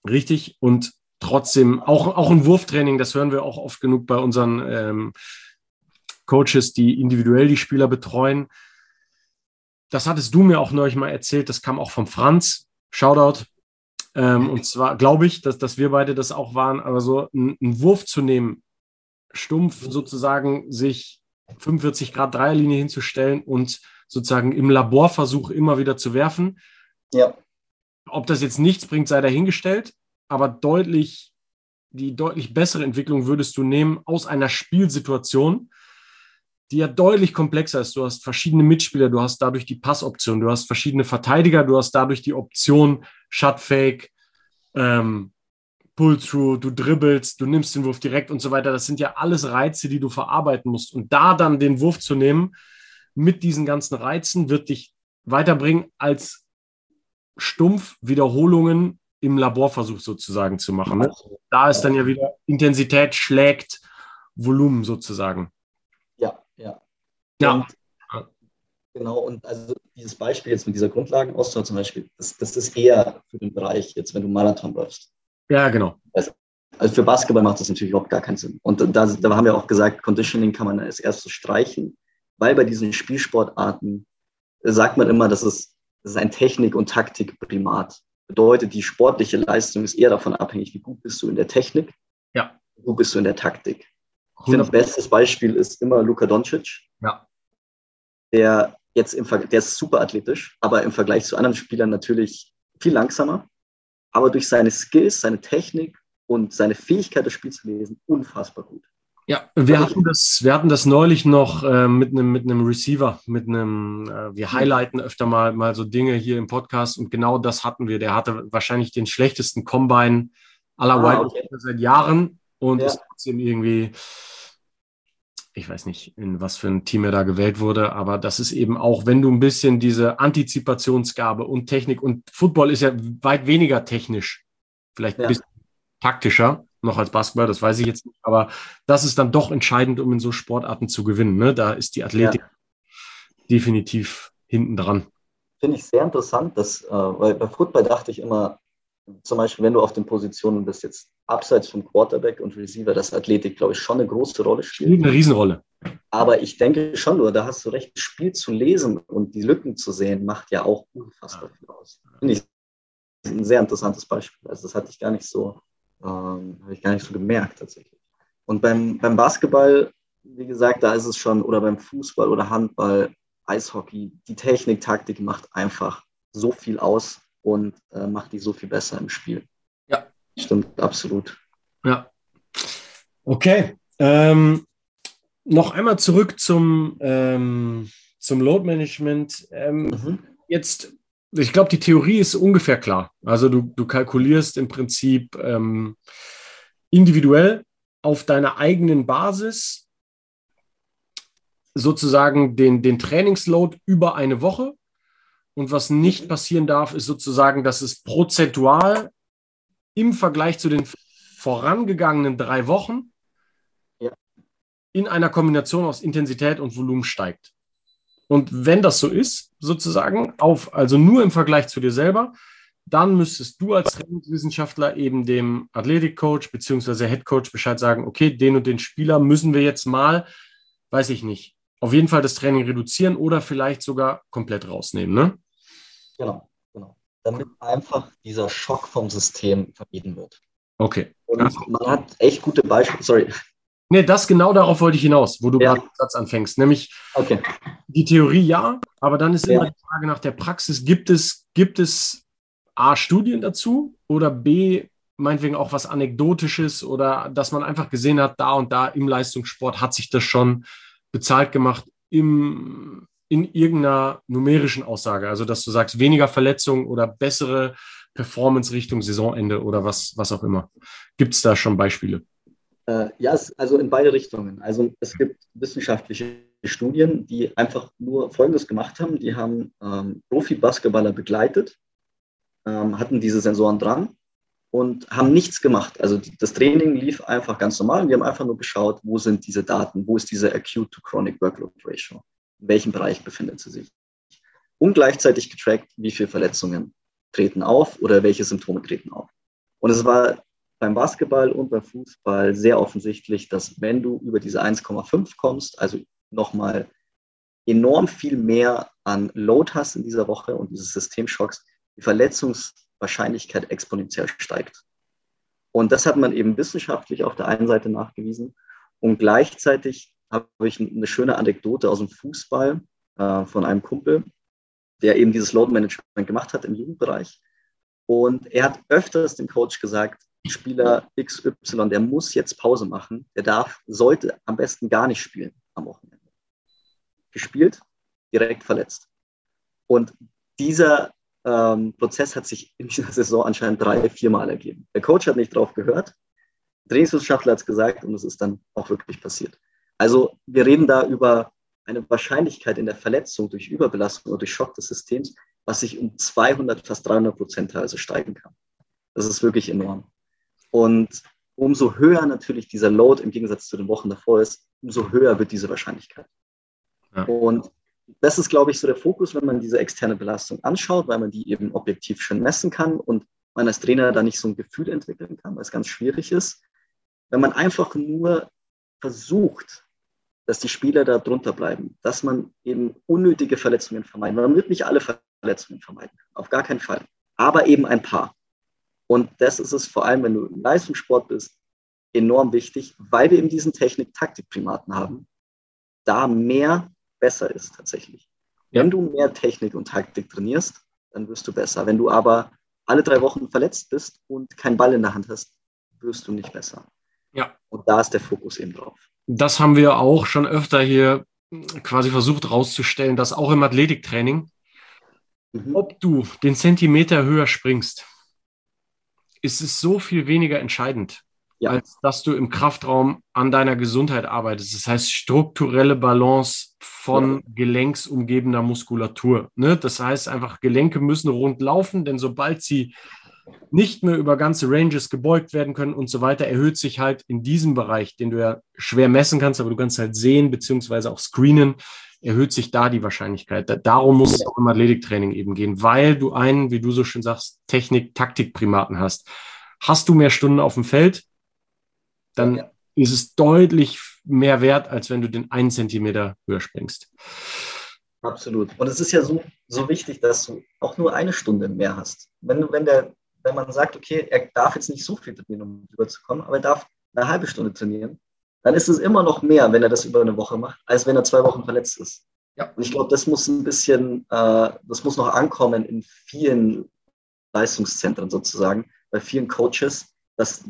Richtig. Und trotzdem auch, auch ein Wurftraining, das hören wir auch oft genug bei unseren ähm, Coaches, die individuell die Spieler betreuen. Das hattest du mir auch neulich mal erzählt, das kam auch vom Franz. Shoutout. Ähm, und zwar glaube ich, dass, dass wir beide das auch waren, aber so einen, einen Wurf zu nehmen, stumpf sozusagen sich 45 Grad Dreierlinie hinzustellen und sozusagen im Laborversuch immer wieder zu werfen. Ja. Ob das jetzt nichts bringt, sei dahingestellt, aber deutlich, die deutlich bessere Entwicklung würdest du nehmen aus einer Spielsituation, die ja deutlich komplexer ist. Du hast verschiedene Mitspieler, du hast dadurch die Passoption, du hast verschiedene Verteidiger, du hast dadurch die Option Shutfake, ähm, Pull-Through, du dribbelst, du nimmst den Wurf direkt und so weiter. Das sind ja alles Reize, die du verarbeiten musst. Und da dann den Wurf zu nehmen mit diesen ganzen Reizen wird dich weiterbringen, als stumpf Wiederholungen im Laborversuch sozusagen zu machen. Ne? Da ist dann ja wieder Intensität schlägt Volumen sozusagen. Ja. Ja. Und, genau, und also dieses Beispiel jetzt mit dieser Grundlagenausdauer zum Beispiel, das, das ist eher für den Bereich jetzt, wenn du Marathon läufst. Ja, genau. Also, also für Basketball macht das natürlich überhaupt gar keinen Sinn. Und da, da haben wir auch gesagt, Conditioning kann man als erstes streichen, weil bei diesen Spielsportarten sagt man immer, dass es, das ist ein Technik- und Taktikprimat. Bedeutet, die sportliche Leistung ist eher davon abhängig, wie gut bist du in der Technik, ja. wie gut bist du in der Taktik. Ich finde, bestes Beispiel ist immer Luka Doncic. Ja. Der jetzt im Ver der ist super athletisch, aber im Vergleich zu anderen Spielern natürlich viel langsamer. Aber durch seine Skills, seine Technik und seine Fähigkeit, das Spiel zu lesen, unfassbar gut. Ja, wir hatten das, wir hatten das neulich noch äh, mit einem mit einem Receiver, mit einem, äh, wir highlighten öfter mal, mal so Dinge hier im Podcast und genau das hatten wir. Der hatte wahrscheinlich den schlechtesten Combine aller ah, Wide okay. seit Jahren und ja. ist trotzdem irgendwie ich weiß nicht, in was für ein Team er da gewählt wurde, aber das ist eben auch, wenn du ein bisschen diese Antizipationsgabe und Technik und Football ist ja weit weniger technisch, vielleicht ein ja. bisschen taktischer noch als Basketball, das weiß ich jetzt nicht, aber das ist dann doch entscheidend, um in so Sportarten zu gewinnen. Ne? Da ist die Athletik ja. definitiv hinten dran. Finde ich sehr interessant, dass, äh, weil bei Football dachte ich immer, zum Beispiel, wenn du auf den Positionen bist, jetzt abseits vom Quarterback und Receiver, dass Athletik, glaube ich, schon eine große Rolle spielt. Spielt eine Riesenrolle. Aber ich denke schon nur, da hast du recht, das Spiel zu lesen und die Lücken zu sehen, macht ja auch unfassbar viel aus. Finde ich ein sehr interessantes Beispiel. Also das hatte ich gar nicht so, ähm, habe ich gar nicht so gemerkt tatsächlich. Und beim, beim Basketball, wie gesagt, da ist es schon, oder beim Fußball oder Handball, Eishockey, die Technik, Taktik macht einfach so viel aus und äh, macht die so viel besser im Spiel. Ja. Stimmt, absolut. Ja. Okay. Ähm, noch einmal zurück zum, ähm, zum Load Management. Ähm, mhm. Jetzt, ich glaube, die Theorie ist ungefähr klar. Also du, du kalkulierst im Prinzip ähm, individuell auf deiner eigenen Basis sozusagen den, den Trainingsload über eine Woche und was nicht passieren darf, ist sozusagen, dass es prozentual im Vergleich zu den vorangegangenen drei Wochen ja. in einer Kombination aus Intensität und Volumen steigt. Und wenn das so ist, sozusagen, auf, also nur im Vergleich zu dir selber, dann müsstest du als Trainingswissenschaftler eben dem Athletikcoach bzw. Headcoach Bescheid sagen, okay, den und den Spieler müssen wir jetzt mal, weiß ich nicht, auf jeden Fall das Training reduzieren oder vielleicht sogar komplett rausnehmen. Ne? Genau, genau. Damit einfach dieser Schock vom System vermieden wird. Okay. Und man hat echt gute Beispiele, sorry. Nee, das genau darauf wollte ich hinaus, wo du ja. gerade den Satz anfängst. Nämlich okay. die Theorie ja, aber dann ist ja. immer die Frage nach der Praxis. Gibt es, gibt es A, Studien dazu oder B, meinetwegen auch was Anekdotisches oder dass man einfach gesehen hat, da und da im Leistungssport hat sich das schon bezahlt gemacht, im, in irgendeiner numerischen Aussage? Also, dass du sagst, weniger Verletzungen oder bessere Performance Richtung Saisonende oder was, was auch immer. Gibt es da schon Beispiele? Äh, ja, also in beide Richtungen. Also es gibt wissenschaftliche Studien, die einfach nur Folgendes gemacht haben. Die haben ähm, Profi-Basketballer begleitet, ähm, hatten diese Sensoren dran und haben nichts gemacht. Also das Training lief einfach ganz normal wir haben einfach nur geschaut, wo sind diese Daten, wo ist diese Acute to Chronic Workload Ratio, in welchem Bereich befindet sie sich. Und gleichzeitig getrackt, wie viele Verletzungen treten auf oder welche Symptome treten auf. Und es war beim Basketball und beim Fußball sehr offensichtlich, dass wenn du über diese 1,5 kommst, also nochmal enorm viel mehr an Load hast in dieser Woche und dieses Systemschocks, die Verletzungswahrscheinlichkeit exponentiell steigt. Und das hat man eben wissenschaftlich auf der einen Seite nachgewiesen. Und gleichzeitig habe ich eine schöne Anekdote aus dem Fußball äh, von einem Kumpel, der eben dieses Load Management gemacht hat im Jugendbereich. Und er hat öfters dem Coach gesagt, Spieler XY, der muss jetzt Pause machen, der darf, sollte am besten gar nicht spielen am Wochenende. Gespielt, direkt verletzt. Und dieser ähm, Prozess hat sich in dieser Saison anscheinend drei, viermal ergeben. Der Coach hat nicht drauf gehört, Trainingswissenschaftler hat es gesagt und es ist dann auch wirklich passiert. Also wir reden da über eine Wahrscheinlichkeit in der Verletzung durch Überbelastung oder durch Schock des Systems, was sich um 200, fast 300 Prozent teilweise steigen kann. Das ist wirklich enorm. Und umso höher natürlich dieser Load im Gegensatz zu den Wochen davor ist, umso höher wird diese Wahrscheinlichkeit. Ja. Und das ist, glaube ich, so der Fokus, wenn man diese externe Belastung anschaut, weil man die eben objektiv schön messen kann und man als Trainer da nicht so ein Gefühl entwickeln kann, weil es ganz schwierig ist. Wenn man einfach nur versucht, dass die Spieler da drunter bleiben, dass man eben unnötige Verletzungen vermeidet. Man wird nicht alle Verletzungen vermeiden, auf gar keinen Fall, aber eben ein paar. Und das ist es vor allem, wenn du im Leistungssport bist, enorm wichtig, weil wir eben diesen Technik-Taktik-Primaten haben, da mehr besser ist tatsächlich. Ja. Wenn du mehr Technik und Taktik trainierst, dann wirst du besser. Wenn du aber alle drei Wochen verletzt bist und keinen Ball in der Hand hast, wirst du nicht besser. Ja. Und da ist der Fokus eben drauf. Das haben wir auch schon öfter hier quasi versucht herauszustellen, dass auch im Athletiktraining, mhm. ob du den Zentimeter höher springst, ist es so viel weniger entscheidend, ja. als dass du im Kraftraum an deiner Gesundheit arbeitest. Das heißt, strukturelle Balance von ja. gelenksumgebener Muskulatur. Ne? Das heißt einfach, Gelenke müssen rund laufen, denn sobald sie nicht mehr über ganze Ranges gebeugt werden können und so weiter, erhöht sich halt in diesem Bereich, den du ja schwer messen kannst, aber du kannst halt sehen beziehungsweise auch screenen, erhöht sich da die Wahrscheinlichkeit. Darum muss es auch im Athletiktraining eben gehen, weil du einen, wie du so schön sagst, Technik-Taktik-Primaten hast. Hast du mehr Stunden auf dem Feld, dann ja. ist es deutlich mehr wert, als wenn du den einen Zentimeter höher springst. Absolut. Und es ist ja so, so wichtig, dass du auch nur eine Stunde mehr hast. Wenn, wenn, der, wenn man sagt, okay, er darf jetzt nicht so viel trainieren, um rüberzukommen, aber er darf eine halbe Stunde trainieren, dann ist es immer noch mehr, wenn er das über eine Woche macht, als wenn er zwei Wochen verletzt ist. Ja. Und ich glaube, das muss ein bisschen, äh, das muss noch ankommen in vielen Leistungszentren sozusagen, bei vielen Coaches, dass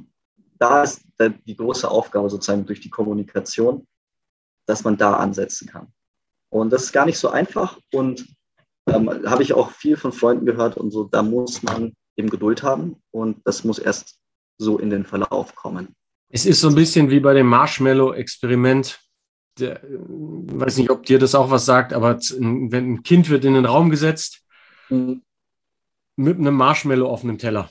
da ist die große Aufgabe sozusagen durch die Kommunikation, dass man da ansetzen kann. Und das ist gar nicht so einfach und ähm, habe ich auch viel von Freunden gehört und so, da muss man eben Geduld haben und das muss erst so in den Verlauf kommen. Es ist so ein bisschen wie bei dem Marshmallow-Experiment. Ich weiß nicht, ob dir das auch was sagt, aber wenn ein Kind wird in den Raum gesetzt mhm. mit einem Marshmallow auf einem Teller.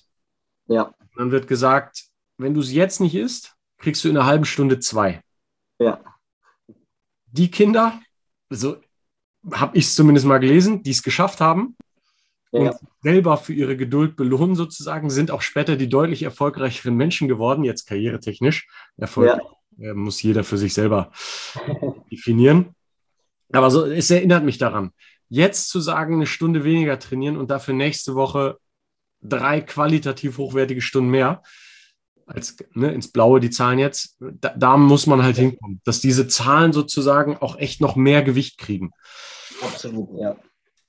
Ja. Dann wird gesagt, wenn du es jetzt nicht isst, kriegst du in einer halben Stunde zwei. Ja. Die Kinder, also habe ich es zumindest mal gelesen, die es geschafft haben, ja. und selber für ihre Geduld belohnen sozusagen, sind auch später die deutlich erfolgreicheren Menschen geworden, jetzt karrieretechnisch. Erfolg ja. muss jeder für sich selber definieren. Aber so, es erinnert mich daran. Jetzt zu sagen, eine Stunde weniger trainieren und dafür nächste Woche drei qualitativ hochwertige Stunden mehr, als ne, ins Blaue die Zahlen jetzt, da, da, muss man halt hinkommen, dass diese Zahlen sozusagen auch echt noch mehr Gewicht kriegen. Absolut, ja.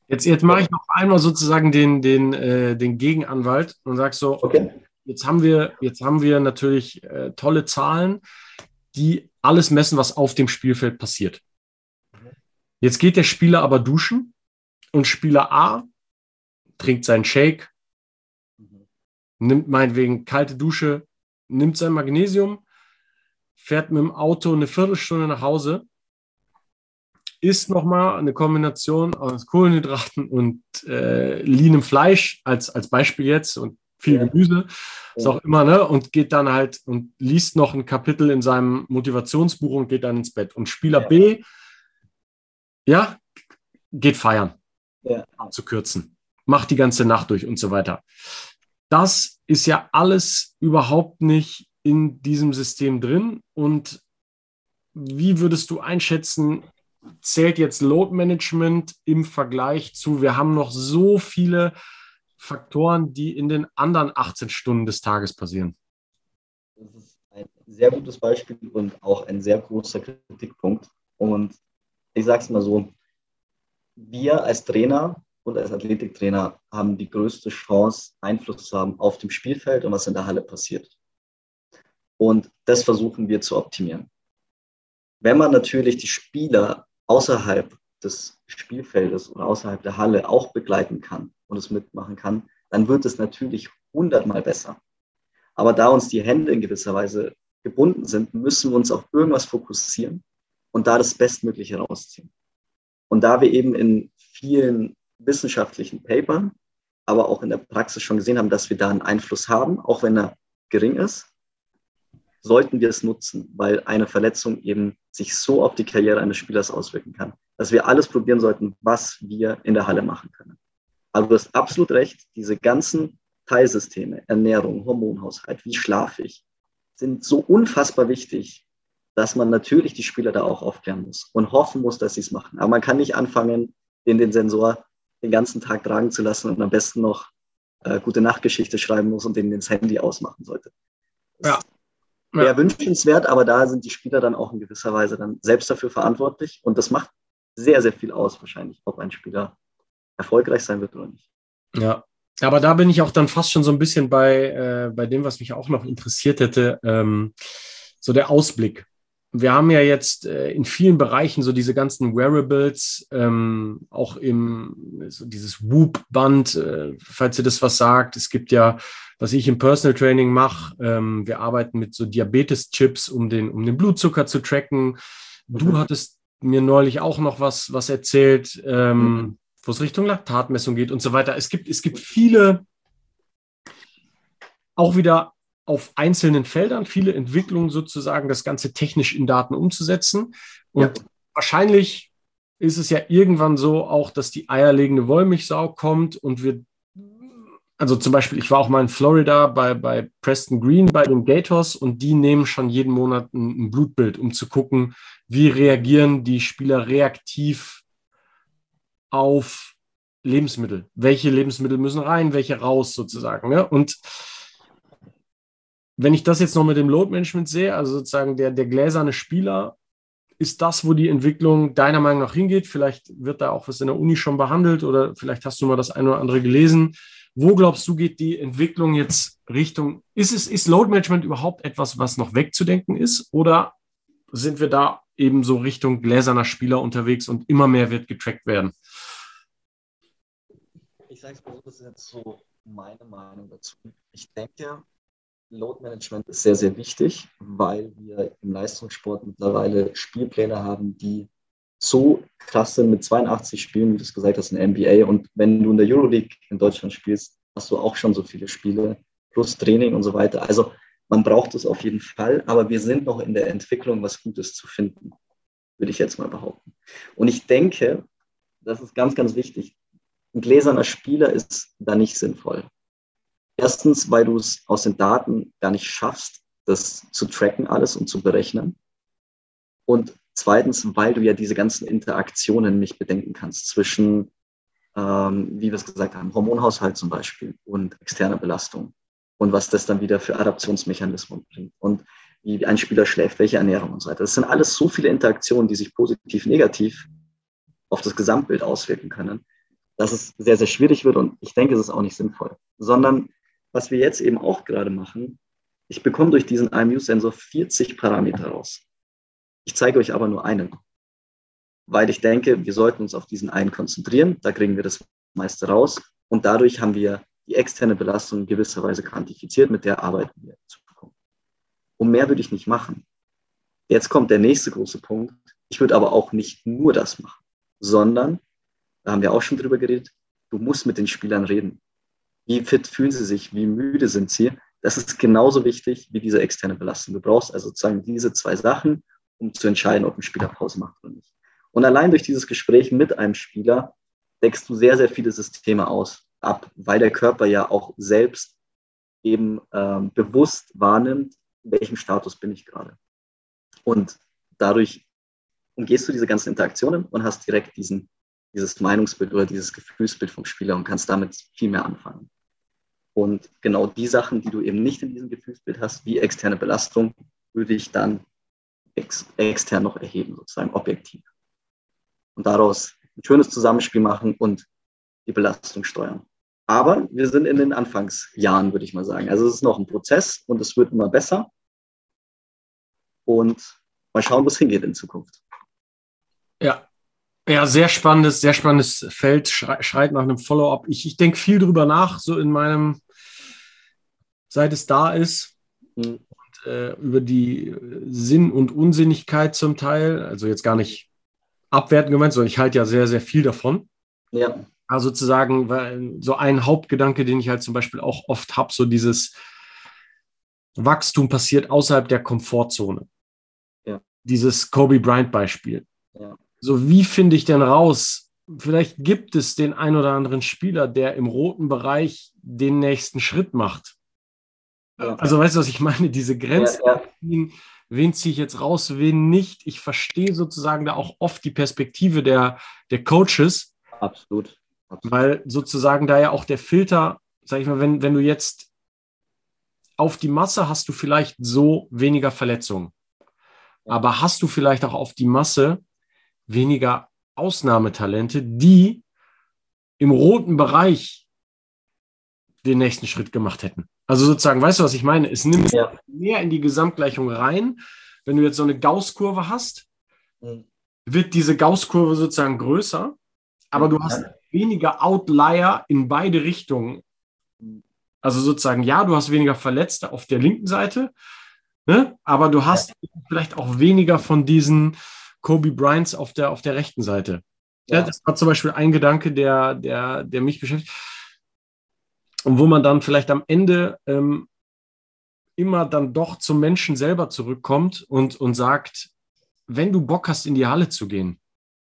Jetzt, jetzt mache ich noch einmal sozusagen den, den, äh, den Gegenanwalt und sage so, okay. jetzt haben wir, jetzt haben wir natürlich äh, tolle Zahlen, die alles messen, was auf dem Spielfeld passiert. Jetzt geht der Spieler aber duschen und Spieler A trinkt seinen Shake, nimmt meinetwegen kalte Dusche, nimmt sein Magnesium, fährt mit dem Auto eine Viertelstunde nach Hause, isst nochmal eine Kombination aus Kohlenhydraten und äh, leanem Fleisch als, als Beispiel jetzt und viel ja. Gemüse, ist auch immer, ne? Und geht dann halt und liest noch ein Kapitel in seinem Motivationsbuch und geht dann ins Bett. Und Spieler ja. B, ja, geht feiern, ja. zu kürzen, macht die ganze Nacht durch und so weiter. Das ist ja alles überhaupt nicht in diesem System drin. Und wie würdest du einschätzen, zählt jetzt Load Management im Vergleich zu, wir haben noch so viele Faktoren, die in den anderen 18 Stunden des Tages passieren? Das ist ein sehr gutes Beispiel und auch ein sehr großer Kritikpunkt. Und ich sage es mal so, wir als Trainer und als Athletiktrainer haben die größte Chance, Einfluss zu haben auf dem Spielfeld und was in der Halle passiert. Und das versuchen wir zu optimieren. Wenn man natürlich die Spieler außerhalb des Spielfeldes oder außerhalb der Halle auch begleiten kann und es mitmachen kann, dann wird es natürlich hundertmal besser. Aber da uns die Hände in gewisser Weise gebunden sind, müssen wir uns auf irgendwas fokussieren und da das Bestmögliche rausziehen. Und da wir eben in vielen wissenschaftlichen Papern, aber auch in der Praxis schon gesehen haben, dass wir da einen Einfluss haben, auch wenn er gering ist, sollten wir es nutzen, weil eine Verletzung eben sich so auf die Karriere eines Spielers auswirken kann, dass wir alles probieren sollten, was wir in der Halle machen können. Aber du hast absolut recht, diese ganzen Teilsysteme, Ernährung, Hormonhaushalt, wie schlafe ich, sind so unfassbar wichtig, dass man natürlich die Spieler da auch aufklären muss und hoffen muss, dass sie es machen. Aber man kann nicht anfangen, den, den Sensor den ganzen Tag tragen zu lassen und am besten noch äh, gute Nachtgeschichte schreiben muss und den ins Handy ausmachen sollte. ja wäre ja. wünschenswert, aber da sind die Spieler dann auch in gewisser Weise dann selbst dafür verantwortlich. Und das macht sehr, sehr viel aus, wahrscheinlich, ob ein Spieler erfolgreich sein wird oder nicht. Ja, aber da bin ich auch dann fast schon so ein bisschen bei, äh, bei dem, was mich auch noch interessiert hätte, ähm, so der Ausblick wir haben ja jetzt äh, in vielen Bereichen so diese ganzen Wearables, ähm, auch im so dieses Whoop-Band, äh, falls ihr das was sagt. Es gibt ja, was ich im Personal Training mache, ähm, wir arbeiten mit so Diabetes-Chips, um den, um den Blutzucker zu tracken. Du mhm. hattest mir neulich auch noch was, was erzählt, ähm, mhm. wo es Richtung Laktatmessung geht und so weiter. Es gibt, es gibt viele auch wieder auf einzelnen Feldern viele Entwicklungen sozusagen, das Ganze technisch in Daten umzusetzen. Und ja. wahrscheinlich ist es ja irgendwann so auch, dass die eierlegende Wollmilchsau kommt und wir, also zum Beispiel, ich war auch mal in Florida bei, bei Preston Green bei den Gators und die nehmen schon jeden Monat ein, ein Blutbild, um zu gucken, wie reagieren die Spieler reaktiv auf Lebensmittel. Welche Lebensmittel müssen rein, welche raus sozusagen. Ne? Und wenn ich das jetzt noch mit dem Load Management sehe, also sozusagen der, der gläserne Spieler, ist das, wo die Entwicklung deiner Meinung nach hingeht? Vielleicht wird da auch was in der Uni schon behandelt oder vielleicht hast du mal das eine oder andere gelesen. Wo glaubst du, geht die Entwicklung jetzt Richtung, ist es, ist Load Management überhaupt etwas, was noch wegzudenken ist? Oder sind wir da eben so Richtung gläserner Spieler unterwegs und immer mehr wird getrackt werden? Ich sage es mal so, das ist jetzt so meine Meinung dazu. Ich denke, Load Management ist sehr, sehr wichtig, weil wir im Leistungssport mittlerweile Spielpläne haben, die so krass sind mit 82 Spielen, wie du es gesagt hast, in der NBA. Und wenn du in der Euroleague in Deutschland spielst, hast du auch schon so viele Spiele, plus Training und so weiter. Also man braucht es auf jeden Fall, aber wir sind noch in der Entwicklung, was Gutes zu finden, würde ich jetzt mal behaupten. Und ich denke, das ist ganz, ganz wichtig. Ein gläserner Spieler ist da nicht sinnvoll. Erstens, weil du es aus den Daten gar nicht schaffst, das zu tracken alles und zu berechnen. Und zweitens, weil du ja diese ganzen Interaktionen nicht bedenken kannst zwischen, ähm, wie wir es gesagt haben, Hormonhaushalt zum Beispiel und externe Belastung und was das dann wieder für Adaptionsmechanismen bringt und wie ein Spieler schläft, welche Ernährung und so weiter. Das sind alles so viele Interaktionen, die sich positiv, negativ auf das Gesamtbild auswirken können, dass es sehr, sehr schwierig wird und ich denke, es ist auch nicht sinnvoll, sondern was wir jetzt eben auch gerade machen, ich bekomme durch diesen IMU-Sensor 40 Parameter raus. Ich zeige euch aber nur einen. weil ich denke, wir sollten uns auf diesen einen konzentrieren. Da kriegen wir das meiste raus. Und dadurch haben wir die externe Belastung in gewisser Weise quantifiziert, mit der arbeiten wir zu bekommen. Und mehr würde ich nicht machen. Jetzt kommt der nächste große Punkt. Ich würde aber auch nicht nur das machen, sondern, da haben wir auch schon drüber geredet, du musst mit den Spielern reden. Wie fit fühlen sie sich? Wie müde sind sie? Das ist genauso wichtig wie diese externe Belastung. Du brauchst also sozusagen diese zwei Sachen, um zu entscheiden, ob ein Spieler Pause macht oder nicht. Und allein durch dieses Gespräch mit einem Spieler deckst du sehr, sehr viele Systeme aus, ab, weil der Körper ja auch selbst eben ähm, bewusst wahrnimmt, in welchem Status bin ich gerade. Und dadurch umgehst du diese ganzen Interaktionen und hast direkt diesen, dieses Meinungsbild oder dieses Gefühlsbild vom Spieler und kannst damit viel mehr anfangen. Und genau die Sachen, die du eben nicht in diesem Gefühlsbild hast, wie externe Belastung, würde ich dann ex extern noch erheben, sozusagen objektiv. Und daraus ein schönes Zusammenspiel machen und die Belastung steuern. Aber wir sind in den Anfangsjahren, würde ich mal sagen. Also es ist noch ein Prozess und es wird immer besser und mal schauen, wo es hingeht in Zukunft. Ja, ja, sehr spannendes, sehr spannendes Feld, schreit nach einem Follow-up. Ich, ich denke viel drüber nach, so in meinem, seit es da ist. Mhm. Und, äh, über die Sinn und Unsinnigkeit zum Teil. Also jetzt gar nicht abwerten gemeint, sondern ich halte ja sehr, sehr viel davon. Ja. Also sozusagen, so ein Hauptgedanke, den ich halt zum Beispiel auch oft habe, so dieses Wachstum passiert außerhalb der Komfortzone dieses Kobe Bryant-Beispiel. Ja. So, wie finde ich denn raus? Vielleicht gibt es den ein oder anderen Spieler, der im roten Bereich den nächsten Schritt macht. Ja. Also, weißt du, was ich meine? Diese Grenzen, ja, wen, wen ziehe ich jetzt raus, wen nicht? Ich verstehe sozusagen da auch oft die Perspektive der, der Coaches. Absolut. Absolut. Weil sozusagen da ja auch der Filter, sag ich mal, wenn, wenn du jetzt auf die Masse hast du vielleicht so weniger Verletzungen. Aber hast du vielleicht auch auf die Masse weniger Ausnahmetalente, die im roten Bereich den nächsten Schritt gemacht hätten? Also sozusagen, weißt du, was ich meine? Es nimmt ja. mehr in die Gesamtgleichung rein. Wenn du jetzt so eine Gauss-Kurve hast, mhm. wird diese Gauss-Kurve sozusagen größer, aber du hast weniger Outlier in beide Richtungen. Mhm. Also sozusagen, ja, du hast weniger Verletzte auf der linken Seite, Ne? Aber du hast ja. vielleicht auch weniger von diesen Kobe Bryants auf der, auf der rechten Seite. Ja. das war zum Beispiel ein Gedanke, der, der, der mich beschäftigt. Und wo man dann vielleicht am Ende ähm, immer dann doch zum Menschen selber zurückkommt und, und sagt, wenn du Bock hast, in die Halle zu gehen,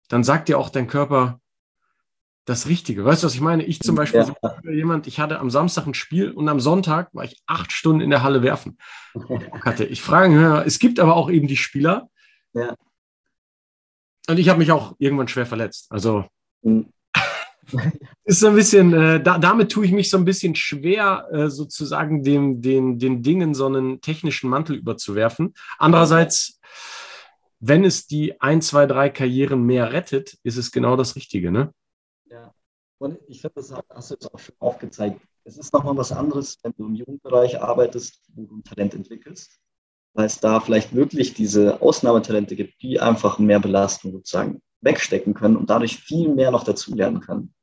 dann sagt dir auch dein Körper, das Richtige. Weißt du, was ich meine? Ich zum Beispiel, ja. so jemand, ich hatte am Samstag ein Spiel und am Sonntag war ich acht Stunden in der Halle werfen. Hatte. Ich frage, es gibt aber auch eben die Spieler. Ja. Und ich habe mich auch irgendwann schwer verletzt. Also mhm. ist so ein bisschen, äh, da, damit tue ich mich so ein bisschen schwer, äh, sozusagen dem, den, den Dingen so einen technischen Mantel überzuwerfen. Andererseits, wenn es die ein, zwei, drei Karrieren mehr rettet, ist es genau das Richtige, ne? Ja, und ich finde, das hast du jetzt auch schon aufgezeigt. Es ist nochmal was anderes, wenn du im Jugendbereich arbeitest, wo du ein Talent entwickelst, weil es da vielleicht wirklich diese Ausnahmetalente gibt, die einfach mehr Belastung sozusagen wegstecken können und dadurch viel mehr noch dazulernen können.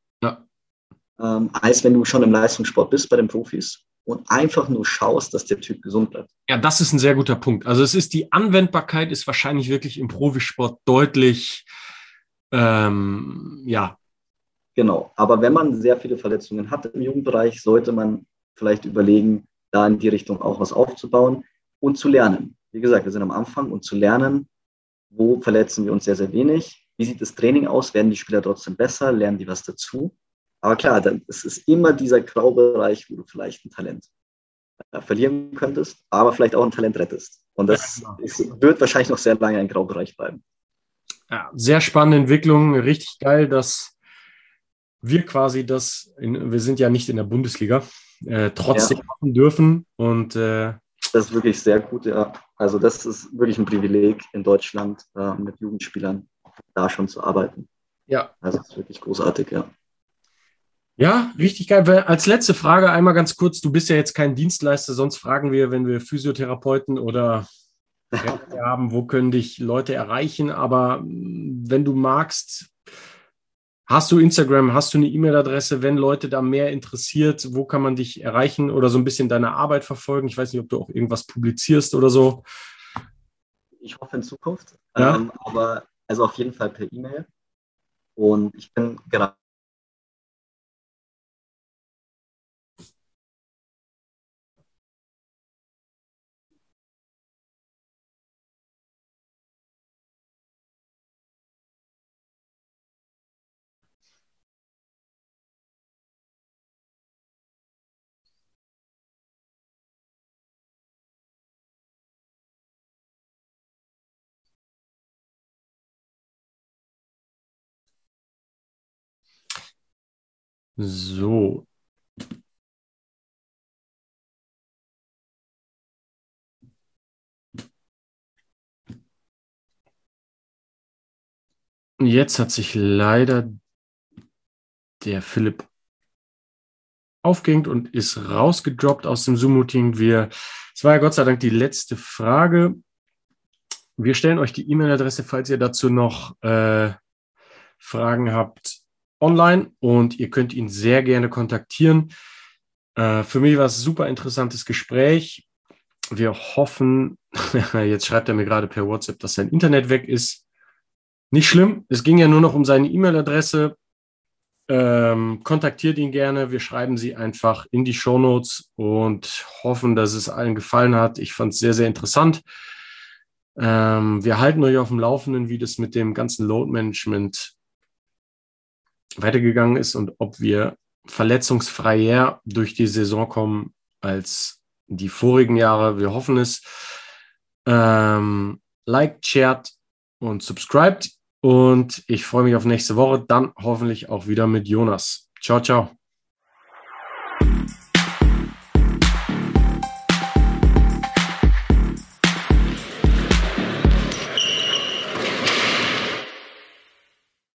Ähm, als wenn du schon im Leistungssport bist bei den Profis und einfach nur schaust, dass der Typ gesund bleibt. Ja, das ist ein sehr guter Punkt. Also es ist die Anwendbarkeit ist wahrscheinlich wirklich im Profisport deutlich ähm, ja, Genau. Aber wenn man sehr viele Verletzungen hat im Jugendbereich, sollte man vielleicht überlegen, da in die Richtung auch was aufzubauen und zu lernen. Wie gesagt, wir sind am Anfang und zu lernen, wo verletzen wir uns sehr, sehr wenig. Wie sieht das Training aus? Werden die Spieler trotzdem besser? Lernen die was dazu? Aber klar, dann, es ist immer dieser Graubereich, wo du vielleicht ein Talent äh, verlieren könntest, aber vielleicht auch ein Talent rettest. Und das ja, genau. wird wahrscheinlich noch sehr lange ein Graubereich bleiben. Ja, sehr spannende Entwicklung, richtig geil, dass wir quasi das, in, wir sind ja nicht in der Bundesliga, äh, trotzdem ja. machen dürfen. Und äh, das ist wirklich sehr gut, ja. Also das ist wirklich ein Privileg in Deutschland äh, mit Jugendspielern da schon zu arbeiten. Ja. Also das ist wirklich großartig, ja. Ja, richtig geil. Als letzte Frage einmal ganz kurz, du bist ja jetzt kein Dienstleister, sonst fragen wir, wenn wir Physiotherapeuten oder haben, wo können dich Leute erreichen. Aber mm, wenn du magst, hast du Instagram, hast du eine E-Mail-Adresse, wenn Leute da mehr interessiert, wo kann man dich erreichen oder so ein bisschen deine Arbeit verfolgen? Ich weiß nicht, ob du auch irgendwas publizierst oder so. Ich hoffe in Zukunft, ja? ähm, aber also auf jeden Fall per E-Mail. Und ich bin gerade So. Jetzt hat sich leider der Philipp aufgehängt und ist rausgedroppt aus dem Zoom-Meeting. Wir, es war ja Gott sei Dank die letzte Frage. Wir stellen euch die E-Mail-Adresse, falls ihr dazu noch äh, Fragen habt, online und ihr könnt ihn sehr gerne kontaktieren. Äh, für mich war es ein super interessantes Gespräch. Wir hoffen, jetzt schreibt er mir gerade per WhatsApp, dass sein Internet weg ist. Nicht schlimm, es ging ja nur noch um seine E-Mail-Adresse. Ähm, kontaktiert ihn gerne. Wir schreiben sie einfach in die Show Notes und hoffen, dass es allen gefallen hat. Ich fand es sehr, sehr interessant. Ähm, wir halten euch auf dem Laufenden, wie das mit dem ganzen Load Management weitergegangen ist und ob wir verletzungsfreier durch die Saison kommen als die vorigen Jahre. Wir hoffen es. Ähm, liked, shared und subscribed. Und ich freue mich auf nächste Woche. Dann hoffentlich auch wieder mit Jonas. Ciao, ciao.